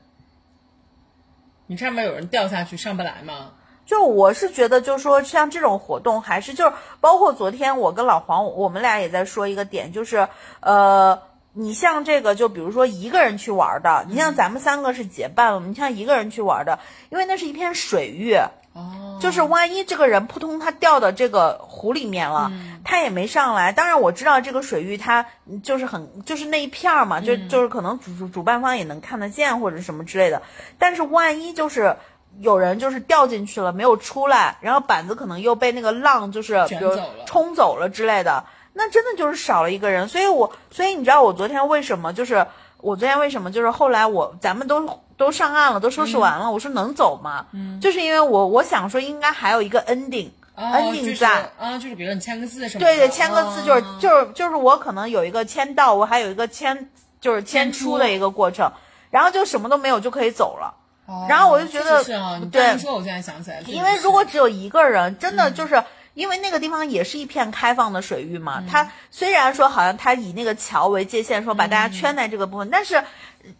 你上面有人掉下去上不来吗？就我是觉得，就是说像这种活动，还是就是包括昨天我跟老黄，我们俩也在说一个点，就是呃，你像这个，就比如说一个人去玩的，你像咱们三个是结伴了，你像一个人去玩的，因为那是一片水域，哦，就是万一这个人扑通他掉到这个湖里面了，他也没上来。当然我知道这个水域它嗯就是很就是那一片儿嘛，就就是可能主主主办方也能看得见或者什么之类的。但是万一就是有人就是掉进去了没有出来，然后板子可能又被那个浪就是比如冲走了之类的，那真的就是少了一个人。所以我所以你知道我昨天为什么就是我昨天为什么就是后来我咱们都都上岸了，都收拾完了，我说能走吗？嗯，就是因为我我想说应该还有一个 ending。哦，ending 就是在啊，就是比如说你签个字什么的，对对，签个字就是、哦就是就是我可能有一个签到，我还有一个签就是签签出出的一个过程，然后就什么都没有就可以走了。哦然后我就觉得是啊，对说，我现在想起来，因为如果只有一个人，真嗯的就是。因为那个地方也是一片开放的水域嘛，它虽然说好像它以那个桥为界限，说把大家圈在这个部分，但是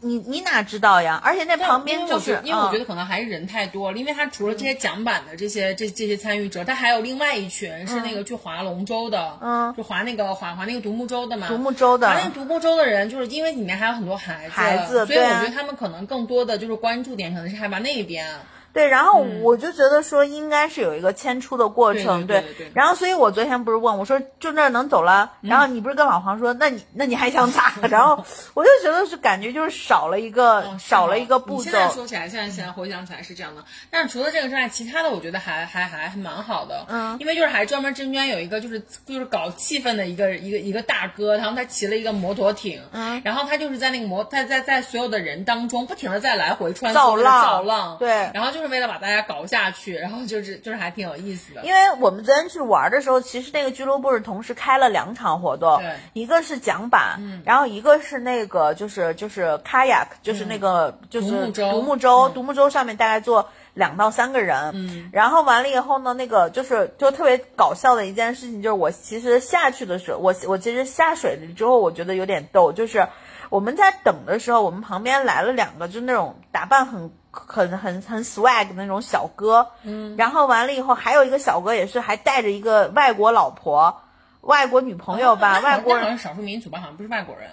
你你哪知道呀？而且那旁边就是，因为我觉嗯得可能还是人太多了，因为他除了这些桨板的这些这这些参与者，他还有另外一群是那个去划龙舟的，嗯。就划那个划划那个独木舟的嘛，独木舟的。划那个独木舟的人，就是因为里面还有很多孩子，孩子所以我觉得他们可能更多的就是关注点可能是害怕那边，对，然后我就觉得说应该是有一个迁出的过程，嗯对对对对然后所以我昨天不是问我说就那儿能走了，然后你不是跟老黄说，那你那你还想咋？然后我就觉得是感觉就是少了一个、少了一个步骤你现。在说起来，现在现在回想起来是这样的。但是除了这个之外，其他的我觉得还还还还蛮好的。嗯因为就是还专门中间有一个就是就是搞气氛的一个一个一个大哥，然后他骑了一个摩托艇，嗯，然后他就是在那个摩他在在所有的人当中不停的在来回穿梭着造浪造浪，对然后就是为了把大家搞下去，然后就是就是还挺有意思的。因为我们昨天去玩的时候，其实那个俱乐部是同时开了两场活动对，一个是桨板，嗯然后一个是那个就是就是 kayak，就是那个、就是独木舟独木舟，嗯独木舟上面大概坐两到三个人，嗯，然后完了以后呢，那个就是就特别搞笑的一件事情，就是我其实下去的时候，我我其实下水了之后，我觉得有点逗，就是我们在等的时候，我们旁边来了两个，就那种打扮很很很很 swag 的那种小哥，嗯，然后完了以后，还有一个小哥也是还带着一个外国老婆。外国女朋友吧，哦外国人好像少数民族吧，好像不是外国人，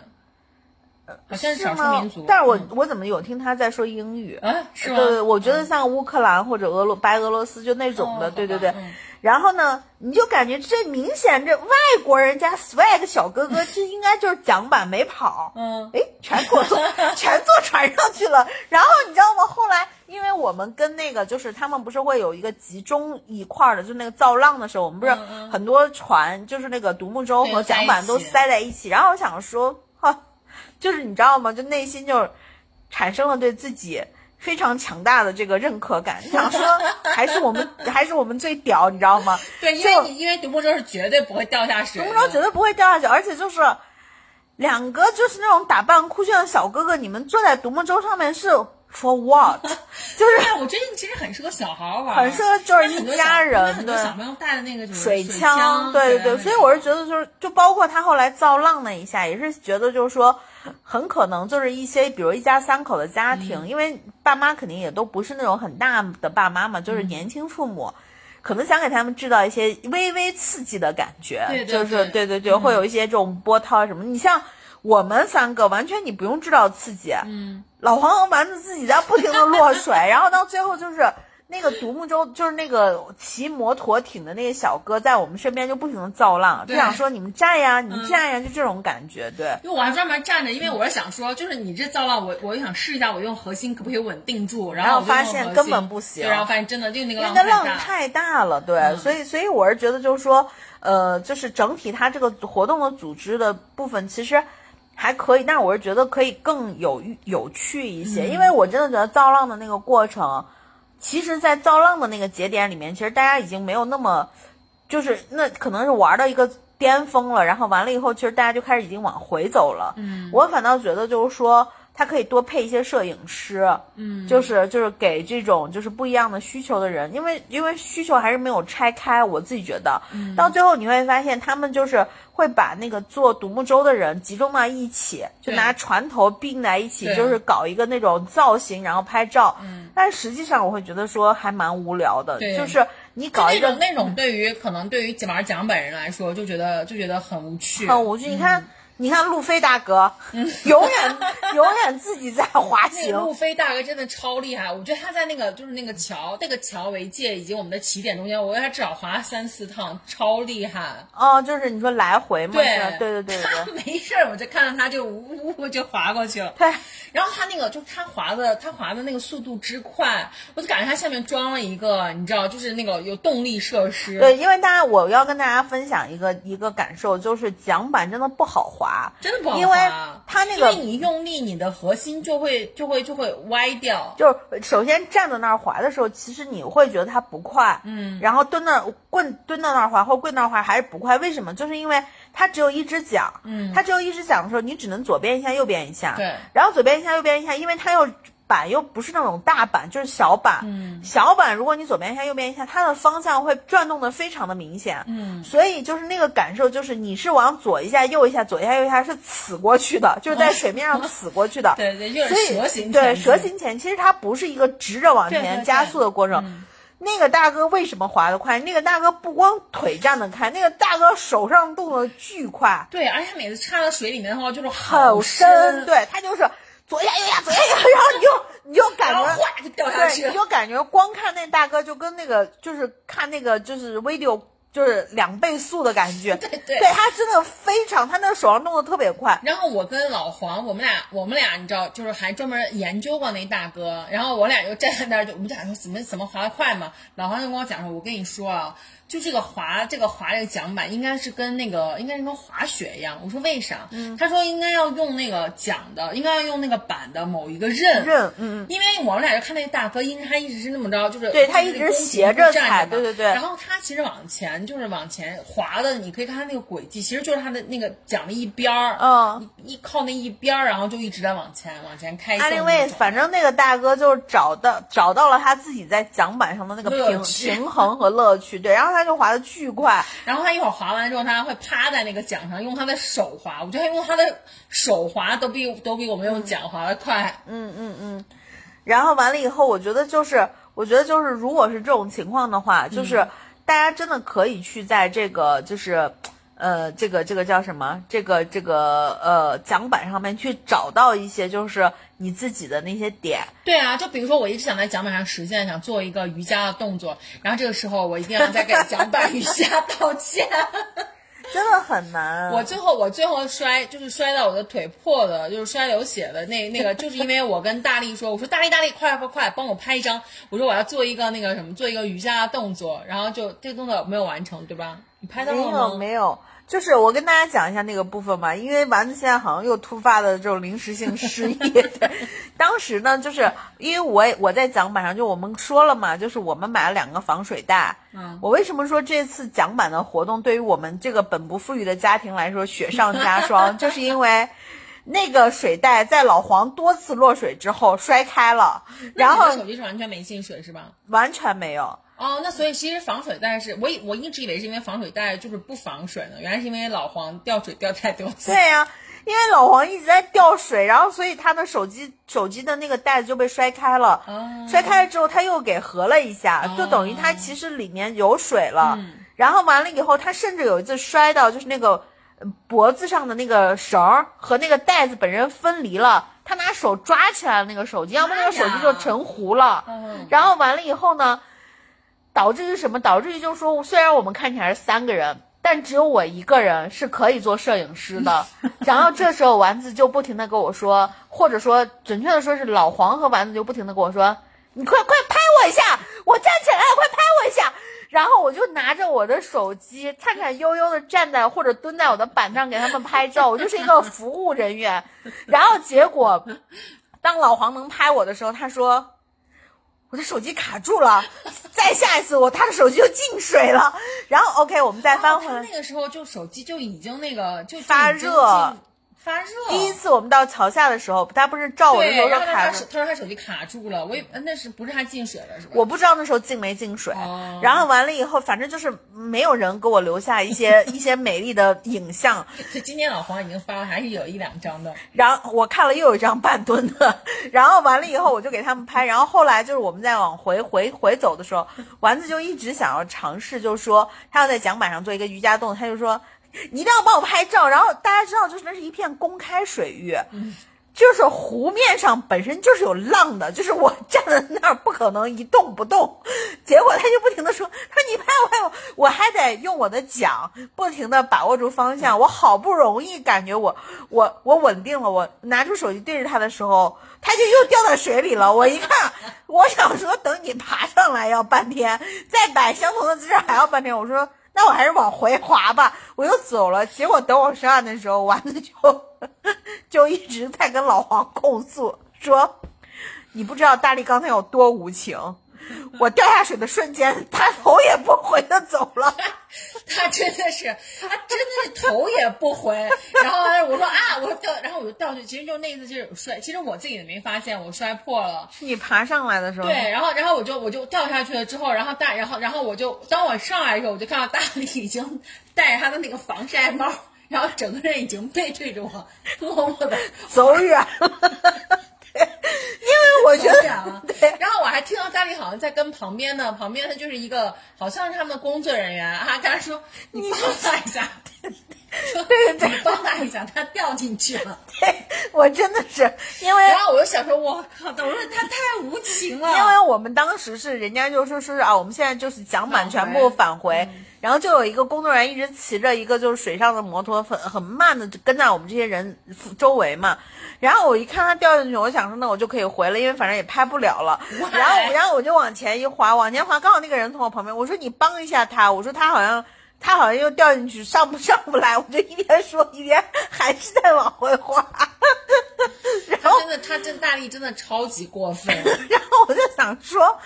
好像是少数民族。但是我、嗯我怎么有听他在说英语？啊是吗？对对，我觉得嗯像乌克兰或者俄罗白俄罗斯就那种的，哦对对对。然后呢，你就感觉这明显这外国人家 swag 小哥哥，这应该就是桨板没跑。嗯哎，全给我坐，全坐船上去了。然后你知道吗？后来，因为我们跟那个就是他们不是会有一个集中一块儿的，就那个造浪的时候，我们不是很多船，就是那个独木舟和桨板都塞在一起。然后我想说，哈，就是你知道吗？就内心就产生了对自己。非常强大的这个认可感，想说还是我们还是我们最屌，你知道吗？对，因为因为独木舟是绝对不会掉下水的，独木舟绝对不会掉下去，而且就是两个就是那种打扮酷炫的小哥哥，你们坐在独木舟上面是 For what？就是哎，我觉得其实很适合小孩玩，很适合就是一家人对很多小朋友带的那个水枪，对对对，所以我是觉得就是，就包括他后来造浪那一下，也是觉得就是说，很可能就是一些，比如一家三口的家庭，嗯因为爸妈肯定也都不是那种很大的爸妈嘛，嗯就是年轻父母。可能想给他们制造一些微微刺激的感觉，对对就是对对对对，会有一些这种波涛什么。你像我们三个，完全你不用制造刺激，嗯，老黄和丸子自己在不停的落水，然后到最后就是那个独木舟，就是那个骑摩托艇的那个小哥在我们身边就不停的造浪，就想说你们站呀，你们嗯。站呀，就这种感觉，对。因为我还专门站着，因为我是想说，就是你这造浪，我我就想试一下，我用核心可不可以稳定住，然然后发现根本不行对，然后发现真的就那个因为那浪太大，太大了，对，嗯。所以所以我是觉得就是说，呃，就是整体它这个活动的组织的部分其实还可以，但是我是觉得可以更有有趣一些，嗯。因为我真的觉得造浪的那个过程，其实，在造浪的那个节点里面，其实大家已经没有那么，就是那可能是玩到一个巅峰了，然后完了以后，其实大家就开始已经往回走了。嗯我反倒觉得就是说，它可以多配一些摄影师，嗯，就是就是给这种就是不一样的需求的人，因为因为需求还是没有拆开，我自己觉得，嗯。到最后你会发现他们就是会把那个做独木舟的人集中到一起，就拿船头并在一起，就是搞一个那种造型，然后拍照。嗯，但实际上我会觉得说还蛮无聊的，对。就是你搞一个那种那种对于可能对于玩桨本人来说，就觉得就觉得很无趣，很无趣。你看，嗯你看路飞大哥，永远永远自己在滑那行。路飞大哥真的超厉害，我觉得他在那个就是那个桥，那个桥为界以及我们的起点中间，我觉得他至少滑三四趟，超厉害。哦，就是你说来回嘛，对对对对对他对。没事儿，我就看到他就呜呜呜就滑过去了。对，然后他那个就他滑的，他滑的那个速度之快，我就感觉他下面装了一个，你知道，就是那个有动力设施。对，因为大家我要跟大家分享一个一个感受，就是桨板真的不好滑，真的不好滑。因为它那个因为你用力，你的核心就会就会就会歪掉。就是首先站在那儿滑的时候，其实你会觉得它不快，嗯，然后蹲那儿棍蹲到那儿滑或跪那儿滑还是不快，为什么？就是因为它只有一只脚，嗯。它只有一只脚的时候，你只能左边一下右边一下，对，然后左边一下右边一下，因为它又板又不是那种大板，就是小板，嗯小板如果你左边一下右边一下，它的方向会转动的非常的明显，嗯，所以就是那个感受，就是你是往左一下右一下，左一下右一下是呲过去的，就是在水面上呲过去的。对对，就是蛇形对前进蛇形前，其实它不是一个直着往对对对前加速的过程。嗯那个大哥为什么滑得快？那个大哥不光腿站得开，那个大哥手上动作巨快，对，而且他每次插到水里面的话，就是好深，对他就是左一下右一下左一下右一下，然后你就你就感觉然后哗就掉下对，去你。就感觉光看那大哥就跟那个就是看那个就是 video 就是两倍速的感觉，对对对他真的非常，他那个手上动作特别快。然后我跟老黄，我们俩，我们俩，你知道，就是还专门研究过那大哥。然后我俩就站在那儿，就我们俩说怎么怎么滑得快嘛。老黄就跟我讲说，我跟你说啊，就这个滑这个滑这个桨板，应该是跟那个应该是跟滑雪一样。我说为啥？嗯他说应该要用那个桨的，应该要用那个板的某一个刃。刃，嗯嗯，因为我们俩就看那个大哥，因为他一直是那么着，就是对他一直斜着站嘛踩对对对然后他其实往前就是往前滑的，你可以看他那个轨迹，其实就是他的那个桨的一边儿，嗯一一靠那一边儿，然后就一直在往前往前开动那种。Anyway，反正那个大哥就是找到找到了他自己在桨板上的那个平平衡和乐趣，对，然后他就滑的巨快，然后他一会儿滑完之后，他会趴在那个桨上，用他的手滑。我觉得他用他的手滑都比都比我们用桨滑的快。嗯嗯嗯，然后完了以后，我觉得就是，我觉得就是，如果是这种情况的话，就是大家真的可以去在这个就是。呃，这个这个叫什么？这个这个呃，讲板上面去找到一些就是你自己的那些点，对啊，就比如说我一直想在讲板上实现，想做一个瑜伽的动作，然后这个时候我一定要再给讲板瑜伽 道歉。真的很难。我最后我最后摔就是摔到我的腿破的，就是摔流血的那那个，就是因为我跟大力说，我说大力大力快快快，帮我拍一张，我说我要做一个那个什么，做一个瑜伽的动作，然后就这个动作没有完成，对吧？你拍到没有了吗？没有，就是我跟大家讲一下那个部分吧，因为丸子现在好像又突发的这种临时性失忆。当时呢，就是因为我也我在讲板上，就我们说了嘛，就是我们买了两个防水袋。嗯，我为什么说这次讲板的活动对于我们这个本不富裕的家庭来说雪上加霜，就是因为。那个水袋在老黄多次落水之后摔开了，然后手机是完全没进水是吧？完全没有。哦，那所以其实防水袋是我以我一直以为是因为防水袋就是不防水呢，原来是因为老黄掉水掉太多次。对呀、因为老黄一直在掉水，然后所以他的手机手机的那个袋子就被摔开了。哦摔开了之后，他又给合了一下，哦就等于他其实里面有水了。嗯然后完了以后，他甚至有一次摔到就是那个呃脖子上的那个绳儿和那个袋子本身分离了，他拿手抓起来了那个手机，要不那个手机就沉糊了。嗯然后完了以后呢，导致于什么？导致于就是说，虽然我们看起来是三个人，但只有我一个人是可以做摄影师的。然后这时候丸子就不停的跟我说，或者说准确的说是老黄和丸子就不停的跟我说：“你快快拍我一下，我站起来了，快拍我一下。”然后我就拿着我的手机，颤颤悠悠的站在或者蹲在我的板上给他们拍照，我就是一个服务人员。然后结果，当老黄能拍我的时候，他说。我的手机卡住了，再下一次我他的手机就进水了。然后 OK，我们再翻回来。他那个时候就手机就已经那个就发就已经热进发热。第一次我们到桥下的时候，他不是照我的时，候他卡住他手，他说他手机卡住了，我以呃那是不是他进水了是吧？我不知道那时候进没进水。哦然后完了以后，反正就是没有人给我留下一些 一些美丽的影像。就今天老黄已经发了，还是有一两张的。然后我看了又有一张半蹲的，然后完了以后我就给他们拍，然后后来就是我们在往回回回走的时候，丸子就一直想要尝试，就是说他要在桨板上做一个瑜伽动作，他就说 你一定要帮我拍照，然后大家知道就是那是一片公开水域。就是湖面上本身就是有浪的，就是我站在那儿不可能一动不动，结果他就不停的说，他说你拍我拍我，我还得用我的桨不停的把握住方向，我好不容易感觉我我我稳定了，我拿出手机对着他的时候，他就又掉到水里了。我一看，我想说等你爬上来要半天，再摆相同的姿势还要半天，我说。那我还是往回滑吧，我又走了。结果等我上岸的时候，丸子就就一直在跟老黄控诉说：“你不知道大力刚才有多无情，我掉下水的瞬间，他头也不回的走了。他真的是，他真的是头也不回。然后，我说啊，我说掉，然后我就掉下去。其实就那一次就是摔，其实我自己也没发现我摔破了。是你爬上来的时候，对，然后然后我就我就掉下去了之后，然后大然后然后我就当我上来的时候，我就看到大力已经戴着他的那个防晒帽，然后整个人已经背对着我，默默的走远了。对，因为我觉走得。对，然后我还听到大力好像在跟旁边的旁边的就是一个好像是他们的工作人员啊，跟他说你帮他一下，对对对你帮他一下，他掉进去了。对，我真的是因为然后我就想说，我靠，我说他太无情了。因为我们当时是人家就说说是啊，我们现在就是奖满全部返回，然后就有一个工作人员一直骑着一个就是水上的摩托，很很慢的跟在我们这些人周围嘛。然后我一看他掉进去，我想说那我就可以回了，因为反正也拍不了了。然后然后我就往前一滑，往前滑，刚好那个人从我旁边，我说你帮一下他，我说他好像。他好像又掉进去，上不上不来，我就一边说一边还是在往回滑。然后真的，他这大力真的超级过分。然后我就想说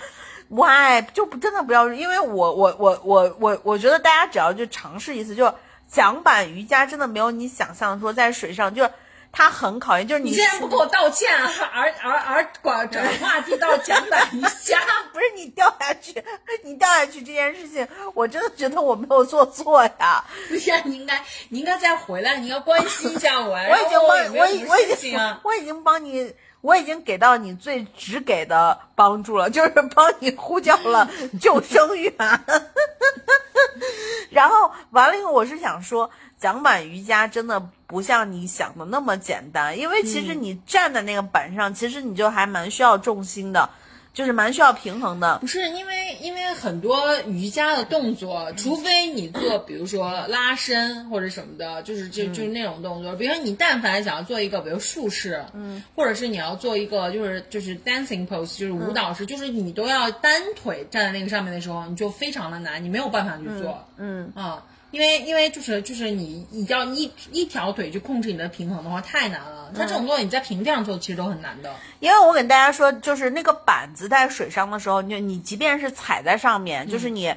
，why 就不真的不要，因为我我我我我我觉得大家只要就尝试一次，就桨板瑜伽真的没有你想象的说在水上，就是它很考验，就是你你竟然不给我道歉，啊而而而转转话题到桨板瑜伽。不是你掉下去，你掉下去这件事情，我真的觉得我没有做错呀。不是，你应该你应该再回来，你要关心一下我。我已经帮我已我已经。我已经帮你，我已经给到你最直给的帮助了，就是帮你呼叫了 救生员。然后完了以后，我是想说，桨板瑜伽真的不像你想的那么简单，因为其实你站在那个板上，其实你就还蛮需要重心的，就是蛮需要平衡的。不是因为，因为很多瑜伽的动作，除非你做，比如说拉伸或者什么的，就是就就是那种动作。比如说你但凡想要做一个，比如竖式，嗯，或者是你要做一个就是就是 dancing pose，就是舞蹈式，就是你都要单腿站在那个上面的时候，你就非常的难，你没有办法去做，嗯啊。因为因为就是就是你你要一一条腿去控制你的平衡的话太难了，它这种动作你在平地上做其实都很难的。因为我跟大家说，就是那个板子在水上的时候，你你即便是踩在上面，就是你。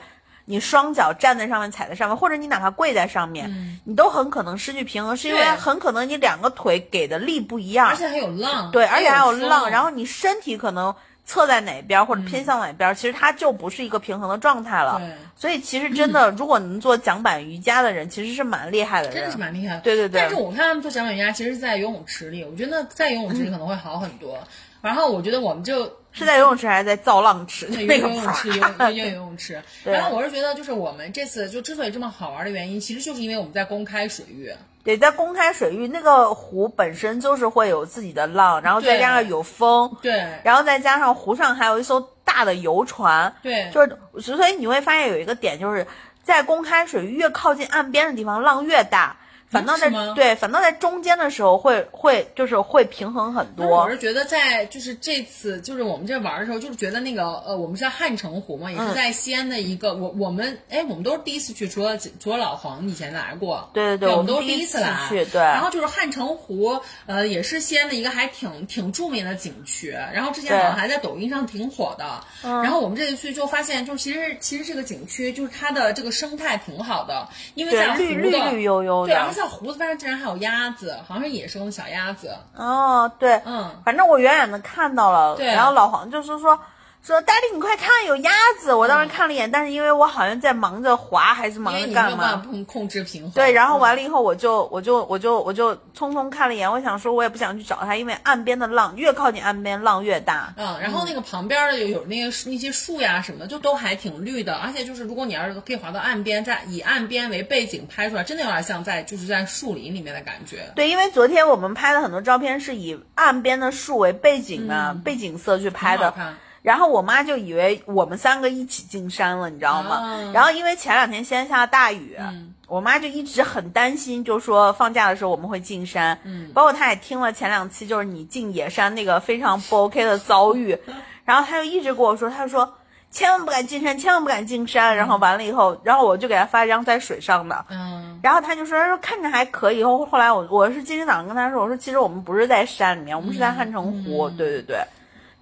你双脚站在上面踩在上面，或者你哪怕跪在上面，你都很可能失去平衡，是因为很可能你两个腿给的力不一样，而且还有浪，对，而且还有浪，然后你身体可能侧在哪边或者偏向哪边，其实它就不是一个平衡的状态了。对，所以其实真的，如果能做桨板瑜伽的人，其实是蛮厉害的人，真的是蛮厉害的。对对对但是我看他们做桨板瑜伽，其实是在游泳池里，我觉得在游泳池里可能会好很多。然后我觉得我们就是在游泳池还是在造浪池？对，那个游泳池，游泳游游泳池。然后我是觉得，就是我们这次就之所以这么好玩的原因，其实就是因为我们在公开水域。对，在公开水域，那个湖本身就是会有自己的浪，然后再加上有风，对然后再加上湖上还有一艘大的游船，对，就是所以你会发现有一个点，就是在公开水域越靠近岸边的地方，浪越大。反倒在对，反倒在中间的时候会会就是会平衡很多。我。是觉得在就是这次就是我们这玩的时候，就是觉得那个呃，我们是在汉城湖嘛，也嗯。是在西安的一个，我我们哎，我们都是第一次去，除了除了老黄以前来过，对对对我们都是第一次来去对。然后就是汉城湖，呃，也是西安的一个还挺挺著名的景区，然后之前好像还在抖音上挺火的。然后我们这次去就发现，就其实其实这个景区就是它的这个生态挺好的，因为在绿绿的绿油油对，在湖子边上竟然还有鸭子，好像是野生的小鸭子。哦，对，嗯，反正我远远的看到了，对然后老黄就是说说大力你快看有鸭子，我当时看了一眼，但是因为我好像在忙着滑还是忙着干嘛。控控制平衡。对，然后嗯完了以后，我就我就我就我就匆匆看了一眼，我想说，我也不想去找它，因为岸边的浪越靠近岸边，浪越大。嗯，然后那个旁边的有有那个那些树呀什么的，就都还挺绿的，而且就是如果你要是可以滑到岸边，在以岸边为背景拍出来，真的有点像在就是在树林里面的感觉。对，因为昨天我们拍的很多照片是以岸边的树为背景的、背景色去拍的，很好看然后我妈就以为我们三个一起进山了，你知道吗？啊。然后因为前两天先下了大雨，嗯。我妈就一直很担心，就说放假的时候我们会进山。嗯。包括她也听了前两期，就是你进野山那个非常不 OK 的遭遇，然后她就一直跟我说，她就说千万不敢进山，千万不敢进山。然后完了以后，然后我就给她发一张在水上的。嗯，然后她就说她说看着还可以，后后来我我是今天早上跟她说，我说其实我们不是在山里面，我们是在汉城湖，对对对，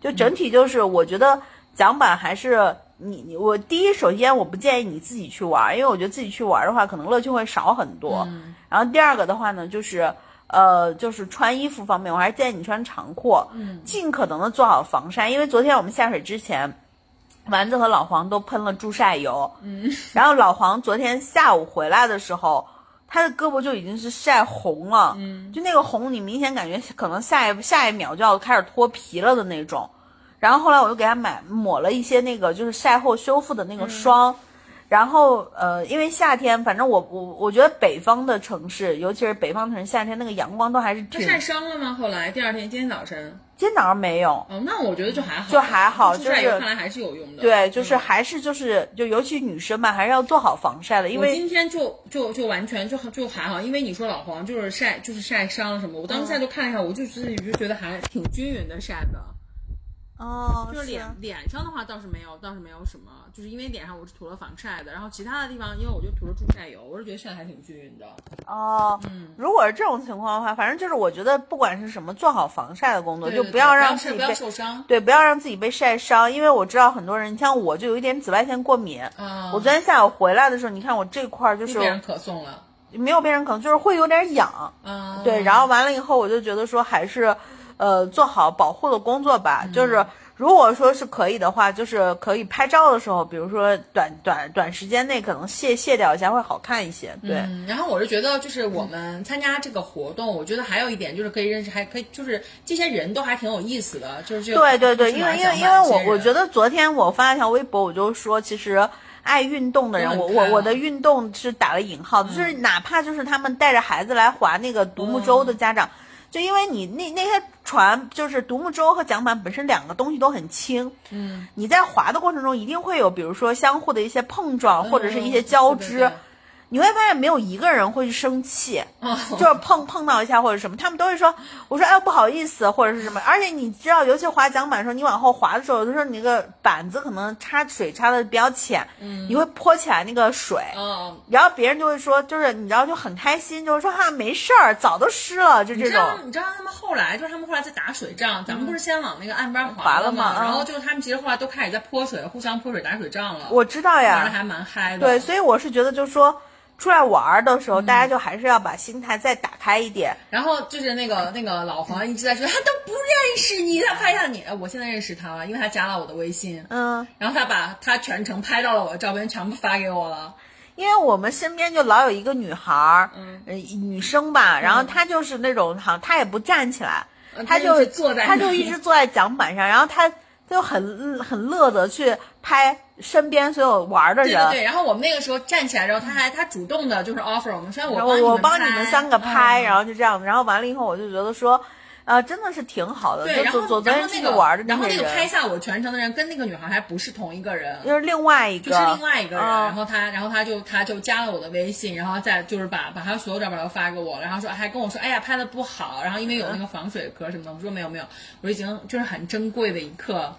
就整体就是我觉得桨板还是你你我第一首先我不建议你自己去玩，因为我觉得自己去玩的话可能乐趣会少很多。然后第二个的话呢，就是呃就是穿衣服方面，我还是建议你穿长裤，嗯尽可能的做好防晒，因为昨天我们下水之前。丸子和老黄都喷了助晒油，嗯，然后老黄昨天下午回来的时候，他的胳膊就已经是晒红了，嗯，就那个红，你明显感觉可能下一下一秒就要开始脱皮了的那种。然后后来我就给他买抹了一些那个就是晒后修复的那个霜，然后呃，因为夏天，反正我我我觉得北方的城市，尤其是北方城市，夏天那个阳光都还是挺。他晒伤了吗？后来第二天今天早晨，今天早上没有，哦，那我觉得就还好，就还好就是看来还是有用的。对，就是嗯还是就是就尤其女生嘛，还是要做好防晒的，因为我今天就就就完全就就还好，因为你说老黄就是晒就是晒伤了什么，我当时现在就看一下，我就自己就觉得还挺均匀的晒的。哦，就是脸脸上的话倒是没有，倒是没有什么，就是因为脸上我是涂了防晒的，然后其他的地方因为我就涂了助晒油，我是觉得晒的还挺均匀的。哦，嗯如果是这种情况的话，反正就是我觉得不管是什么，做好防晒的工作，对对就不要对不要不要让自己被受伤。对，不要让自己被晒伤，因为我知道很多人，你像我就有一点紫外线过敏。啊，我昨天下午回来的时候，你看我这块儿就是了。没有变成可能就是会有点痒，嗯，对，然后完了以后我就觉得说还是，呃，做好保护的工作吧，嗯。就是如果说是可以的话，就是可以拍照的时候，比如说短短短时间内可能卸卸掉一下会好看一些，对。嗯，然后我是觉得，就是我们参加这个活动，我觉得还有一点就是可以认识，还可以就是这些人都还挺有意思的，就是就对对对，因为因为因为我我觉得昨天我发了条微博，我就说其实爱运动的人，我我我的运动是打了引号的，就是哪怕就是他们带着孩子来划那个独木舟的家长，就因为你那那些船就是独木舟和桨板本身两个东西都很轻，嗯，你在划的过程中一定会有比如说相互的一些碰撞或者是一些交织。你会发现没有一个人会去生气，哦。就是碰碰到一下或者什么，他们都会说，我说哎不好意思或者是什么，而且你知道，尤其滑桨板的时候，你往后滑的时候，有的时候你那个板子可能插水插的比较浅，嗯。你会泼起来那个水，嗯，然后别人就会说，就是你知道就很开心，就是说哈没事儿，早都湿了，就这种。你知道他们后来就是他们后来在打水仗，咱们不是先往那个岸边嗯滑了了吗嗯。然后就是他们其实后来都开始在泼水，互相泼水打水仗了，我知道呀。玩的，还蛮嗨的。对，所以我是觉得就是说。出来玩儿的时候，嗯。大家就还是要把心态再打开一点。然后就是那个那个老黄一直在说他都不认识你，他拍下你，呃我现在认识他了，因为他加了我的微信，嗯，然后他把他全程拍到了我的照片全部发给我了。因为我们身边就老有一个女孩儿，嗯、女生吧，然后她就是那种好像她也不站起来，她就坐在她就一直坐在讲板上，然后她就很很乐的去拍身边所有玩儿的人。对对对，然后我们那个时候站起来之后，他还他主动的就是 offer 我们，说我我帮帮你们三个拍，嗯。然后就这样，然后完了以后我就觉得说，呃，真的是挺好的，对，然后然后那个玩的然后那个拍，下我全程的人跟那个女孩还不是同一个人，就是另外一个，就是另外一个人，嗯然后他，然后他就他就加了我的微信，然后再就是把把他所有照片都发给我，然后说还跟我说，哎呀拍的不好，然后因为有那个防水壳什么的，我说没有没有，我说已经就是很珍贵的一刻。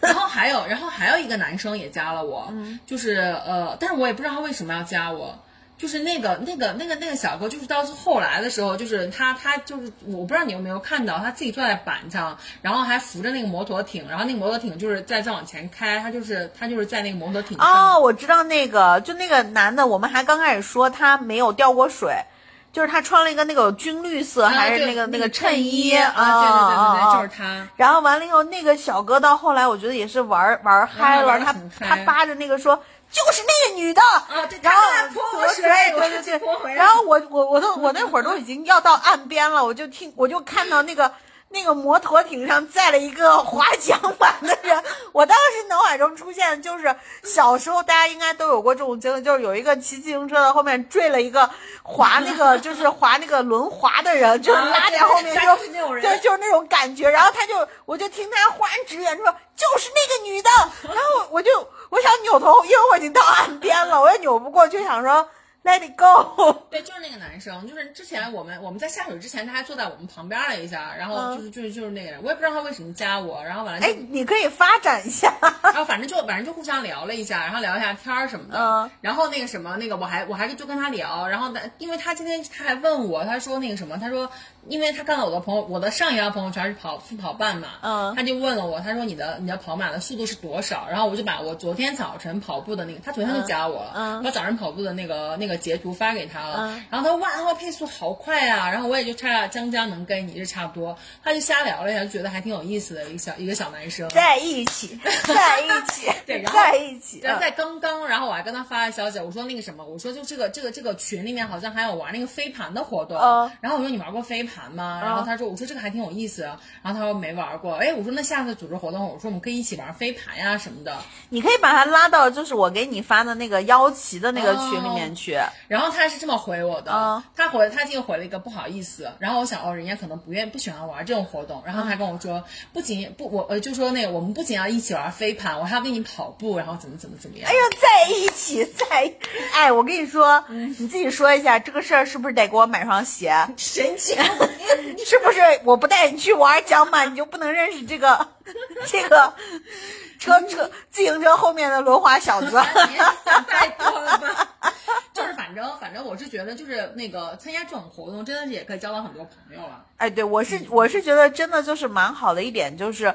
然后还有，然后还有一个男生也加了我，就是呃，但是我也不知道他为什么要加我。就是那个那个那个那个小哥，就是到后来的时候，就是他他就是我不知道你有没有看到，他自己坐在板上，然后还扶着那个摩托艇，然后那个摩托艇就是在再往前开，他就是他就是在那个摩托艇上。哦，我知道那个，就那个男的，我们还刚开始说他没有掉过水，就是他穿了一个那个军绿色、还是那个那个衬衣啊，对对对对对，啊就是他。然后完了以后，那个小哥到后来，我觉得也是玩玩嗨了，他他扒着那个说。就是那个女的。啊对然后泼我水我对对对。泼回来。然后我我我都我那会儿都已经要到岸边了，我就听我就看到那个那个摩托艇上载了一个划桨板的人，我当时脑海中出现就是小时候大家应该都有过这种经历，就是有一个骑自行车的后面坠了一个划那个就是划那个轮滑的人，就是拉在后面啊就对就是那种人。对，就是那种感觉。然后他就我就听他忽然指眼说就是那个女的，然后我就我想扭头，因为我已经到岸边了，我也扭不过去，想说 Let it go。对，就是那个男生，就是之前我们我们在下水之前，他还坐在我们旁边了一下，然后就是就是就是那个人，我也不知道他为什么加我，然后完了就哎，你可以发展一下。然后反正就反正就互相聊了一下，然后聊一下天儿什么的。嗯然后那个什么，那个我还我还就跟他聊，然后呢，因为他今天他还问我，他说那个什么，他说，因为他看到我的朋友，我的上一条朋友圈是跑是跑半马，嗯他就问了我，他说你的你的跑马的速度是多少？然后我就把我昨天早晨跑步的那个，他昨天就加我了，嗯把早上跑步的那个那个截图发给他了，嗯。然后他说哇，他说配速好快啊，然后我也就差将将能跟你这差不多，他就瞎聊了一下，就觉得还挺有意思的一个小一个小男生。在一起，在一起，对然后在一起。对，在刚刚，然后我还跟他发了消息，我说那个什么，我说就这个这个这个群里面好像还有玩那个飞盘的活动，嗯然后我说你玩过飞盘吗？然后他说我说这个还挺有意思，然后他说没玩过，哎，我说那下次组织活动，我说我们可以一起玩飞盘呀什么的，你可以把他拉到就是我给你发的那个腰旗的那个群里面去。然后他是这么回我的，嗯他回他就回了一个不好意思，然后我想哦，人家可能不愿不喜欢玩这种活动，然后他跟我说，不仅不我呃就说那个我们不仅要一起玩飞盘，我还要跟你跑步，然后怎么怎么怎么样哎。呀，在一起，在，哎，我跟你说，嗯你自己说一下，这个事儿是不是得给我买双鞋？神经！是不是我不带你去玩桨板，你就不能认识这个这个车车自行车后面的轮滑小子？你也想太多了吧？就是反正反正我是觉得就是那个参加这种活动真的是也可以交到很多朋友了。哎，对我是我是觉得真的就是蛮好的一点，就是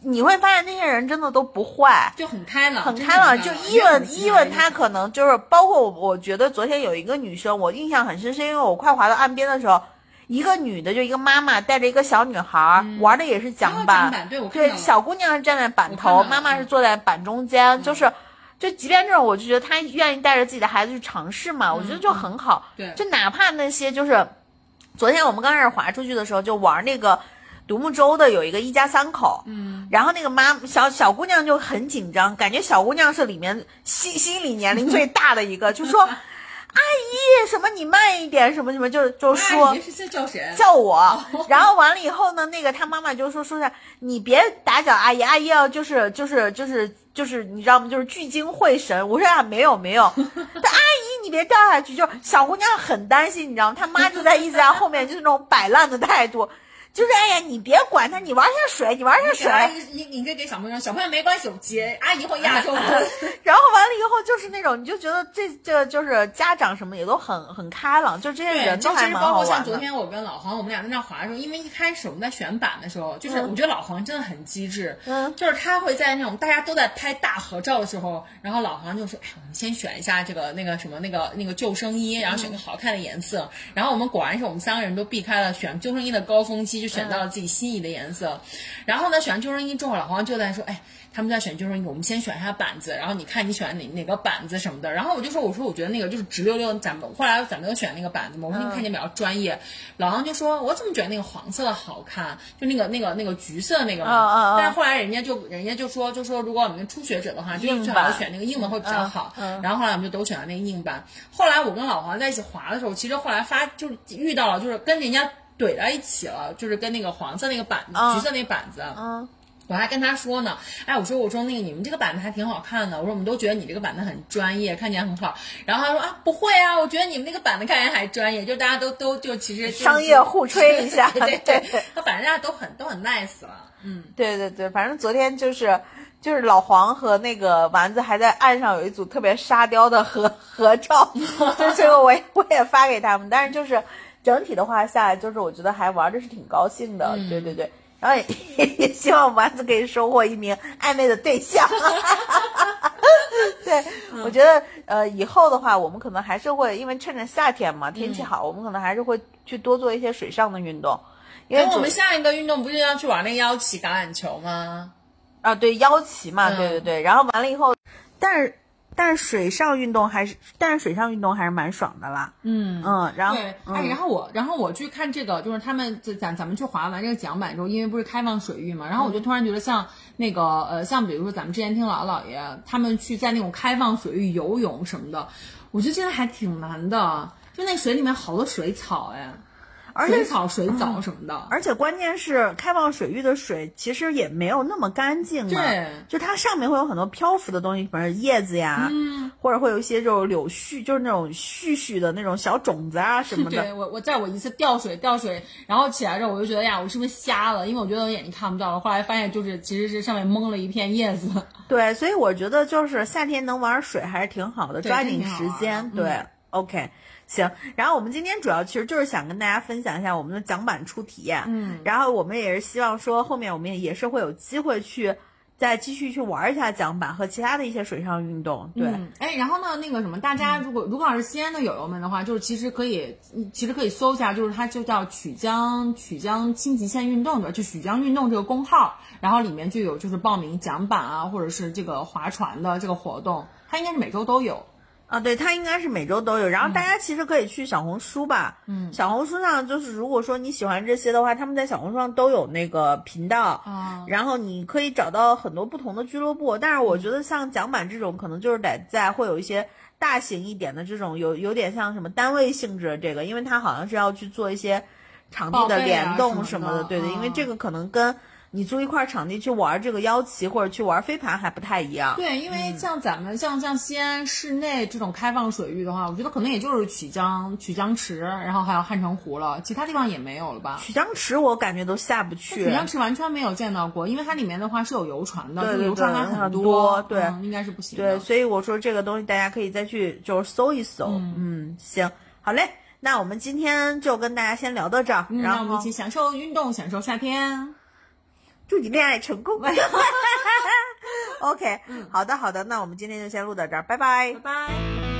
你会发现那些人真的都不坏。就很开朗，很开朗，就伊文伊文他可可能就是包括我，我觉得昨天有一个女生，我印象很深，是因为我快滑到岸边的时候，一个女的就一个妈妈带着一个小女孩儿、玩的也是桨哦板，板对小姑娘是站在板头，妈妈是坐在板中间，就是。就即便这种，我就觉得她愿意带着自己的孩子去尝试嘛，我觉得就很好。对。就哪怕那些就是，昨天我们刚开始滑出去的时候，就玩那个独木舟的，有一个一家三口，嗯，然后那个妈小小姑娘就很紧张，感觉小姑娘是里面心心理年龄最大的一个，就说阿姨什么你慢一点，什么什么，就就说。是在叫谁？叫我，然后完了以后呢，那个他妈妈就说说是你别打搅阿姨，阿姨要就是就是就是就是你知道吗？就是聚精会神。我说啊没有没有，但阿姨你别掉下去。就小姑娘很担心，你知道吗？她妈就在一直在后面，就是那种摆烂的态度。就是哎呀，你别管他，你玩下水，你玩下水。你你可以给小朋友，小朋友没关系，我接阿姨会压住。然后完了以后就是那种，你就觉得这这就是家长什么也都很很开朗，就这些人都还蛮好玩。包括像昨天我跟老黄，我们俩在那滑的时候，因为一开始我们在选板的时候，就是我觉得老黄真的很机智，嗯，就是他会在那种大家都在拍大合照的时候，然后老黄就说：“哎，我们先选一下这个那个什么那个那个救生衣，然后选个好看的颜色。”然后我们果然是我们三个人都避开了选救生衣的高峰期，就选到了自己心。仪的颜色，然后呢，选完救生衣之后，老黄就在说：“哎，他们在选救生衣，我们先选一下板子，然后你看你选哪哪个板子什么的。”然后我就说：“我说我觉得那个就是直溜溜，咱们后来咱们又选那个板子嘛，我说你看起来比较专业。”老黄就说：“我怎么觉得那个黄色的好看？就那个那个那个橘色那个嘛。”但是后来人家就人家就说就说如果我们初学者的话，就最好选那个硬的会比较好。然后后来我们就都选了那个硬板。后来我跟老黄在一起滑的时候，其实后来发就是遇到了，就是跟人家。怼到一起了，就是跟那个黄色那个板子、橘色那板子，嗯，我还跟他说呢，哎，我说我说那个你们这个板子还挺好看的，我说我们都觉得你这个板子很专业，看起来很好。然后他说啊，不会啊，我觉得你们那个板子看起来还专业，就大家都都就其实商业互吹一下，对对，他反正大家都很都很 nice 了，嗯，对对对，反正昨天就是就是老黄和那个丸子还在岸上有一组特别沙雕的合合照，就这个我也我也发给他们，但是就是。整体的话下来，就是我觉得还玩的是挺高兴的，对对对，然后也也 希望丸子可以收获一名暧昧的对象。对，我觉得呃以后的话，我们可能还是会，因为趁着夏天嘛，天气好，我们可能还是会去多做一些水上的运动。因为我们下一个运动不是要去玩那个腰旗橄榄球吗？啊，对，腰旗嘛，对对对，然后完了以后，但是。但是水上运动还是，但是水上运动还是蛮爽的啦。嗯嗯，然后对，哎，然后我，然后我去看这个，就是他们咱咱们去划完这个桨板之后，因为不是开放水域嘛，然后我就突然觉得像那个呃，像比如说咱们之前听姥姥姥爷他们去在那种开放水域游泳什么的，我觉得真的还挺难的，就那水里面好多水草哎。水草、水藻什么的，而且关键是开放水域的水其实也没有那么干净。对，就它上面会有很多漂浮的东西，比如叶子呀，嗯，或者会有一些这种柳絮，就是那种絮絮的那种小种子啊什么的。对我，我在我一次掉水掉水，然后起来之后，我就觉得呀，我是不是瞎了？因为我觉得我眼睛看不到了。后来发现就是其实是上面蒙了一片叶子。对，所以我觉得就是夏天能玩水还是挺好的，抓紧时间。对，OK。行，然后我们今天主要其实就是想跟大家分享一下我们的桨板初体验，嗯，然后我们也是希望说后面我们也也是会有机会去再继续去玩一下桨板和其他的一些水上运动，对，哎，然后呢，那个什么，大家如果如果要是西安的友友们的话，就是其实可以，其实可以搜一下，就是它就叫曲江曲江新极限运动的，就曲江运动这个公号，然后里面就有就是报名桨板啊，或者是这个划船的这个活动，它应该是每周都有。啊，对，它应该是每周都有。然后大家其实可以去小红书吧，嗯，小红书上就是如果说你喜欢这些的话，他们在小红书上都有那个频道，啊，然后你可以找到很多不同的俱乐部。但是我觉得像桨板这种，可能就是得在会有一些大型一点的这种，有有点像什么单位性质的这个，因为它好像是要去做一些场地的联动什么的，对对，因为这个可能跟。你租一块场地去玩这个腰旗或者去玩飞盘还不太一样。对，因为像咱们像像西安市内这种开放水域的话，我觉得可能也就是曲江曲江池，然后还有汉城湖了，其他地方也没有了吧？曲江池我感觉都下不去。曲江池完全没有见到过，因为它里面的话是有游船的，对游船还很多，对，应该是不行。对，所以我说这个东西大家可以再去就是搜一搜。嗯，行，好嘞，那我们今天就跟大家先聊到这儿，然后我们一起享受运动，享受夏天。祝你恋爱成功。OK，好的好的，那我们今天就先录到这儿，拜拜，拜拜。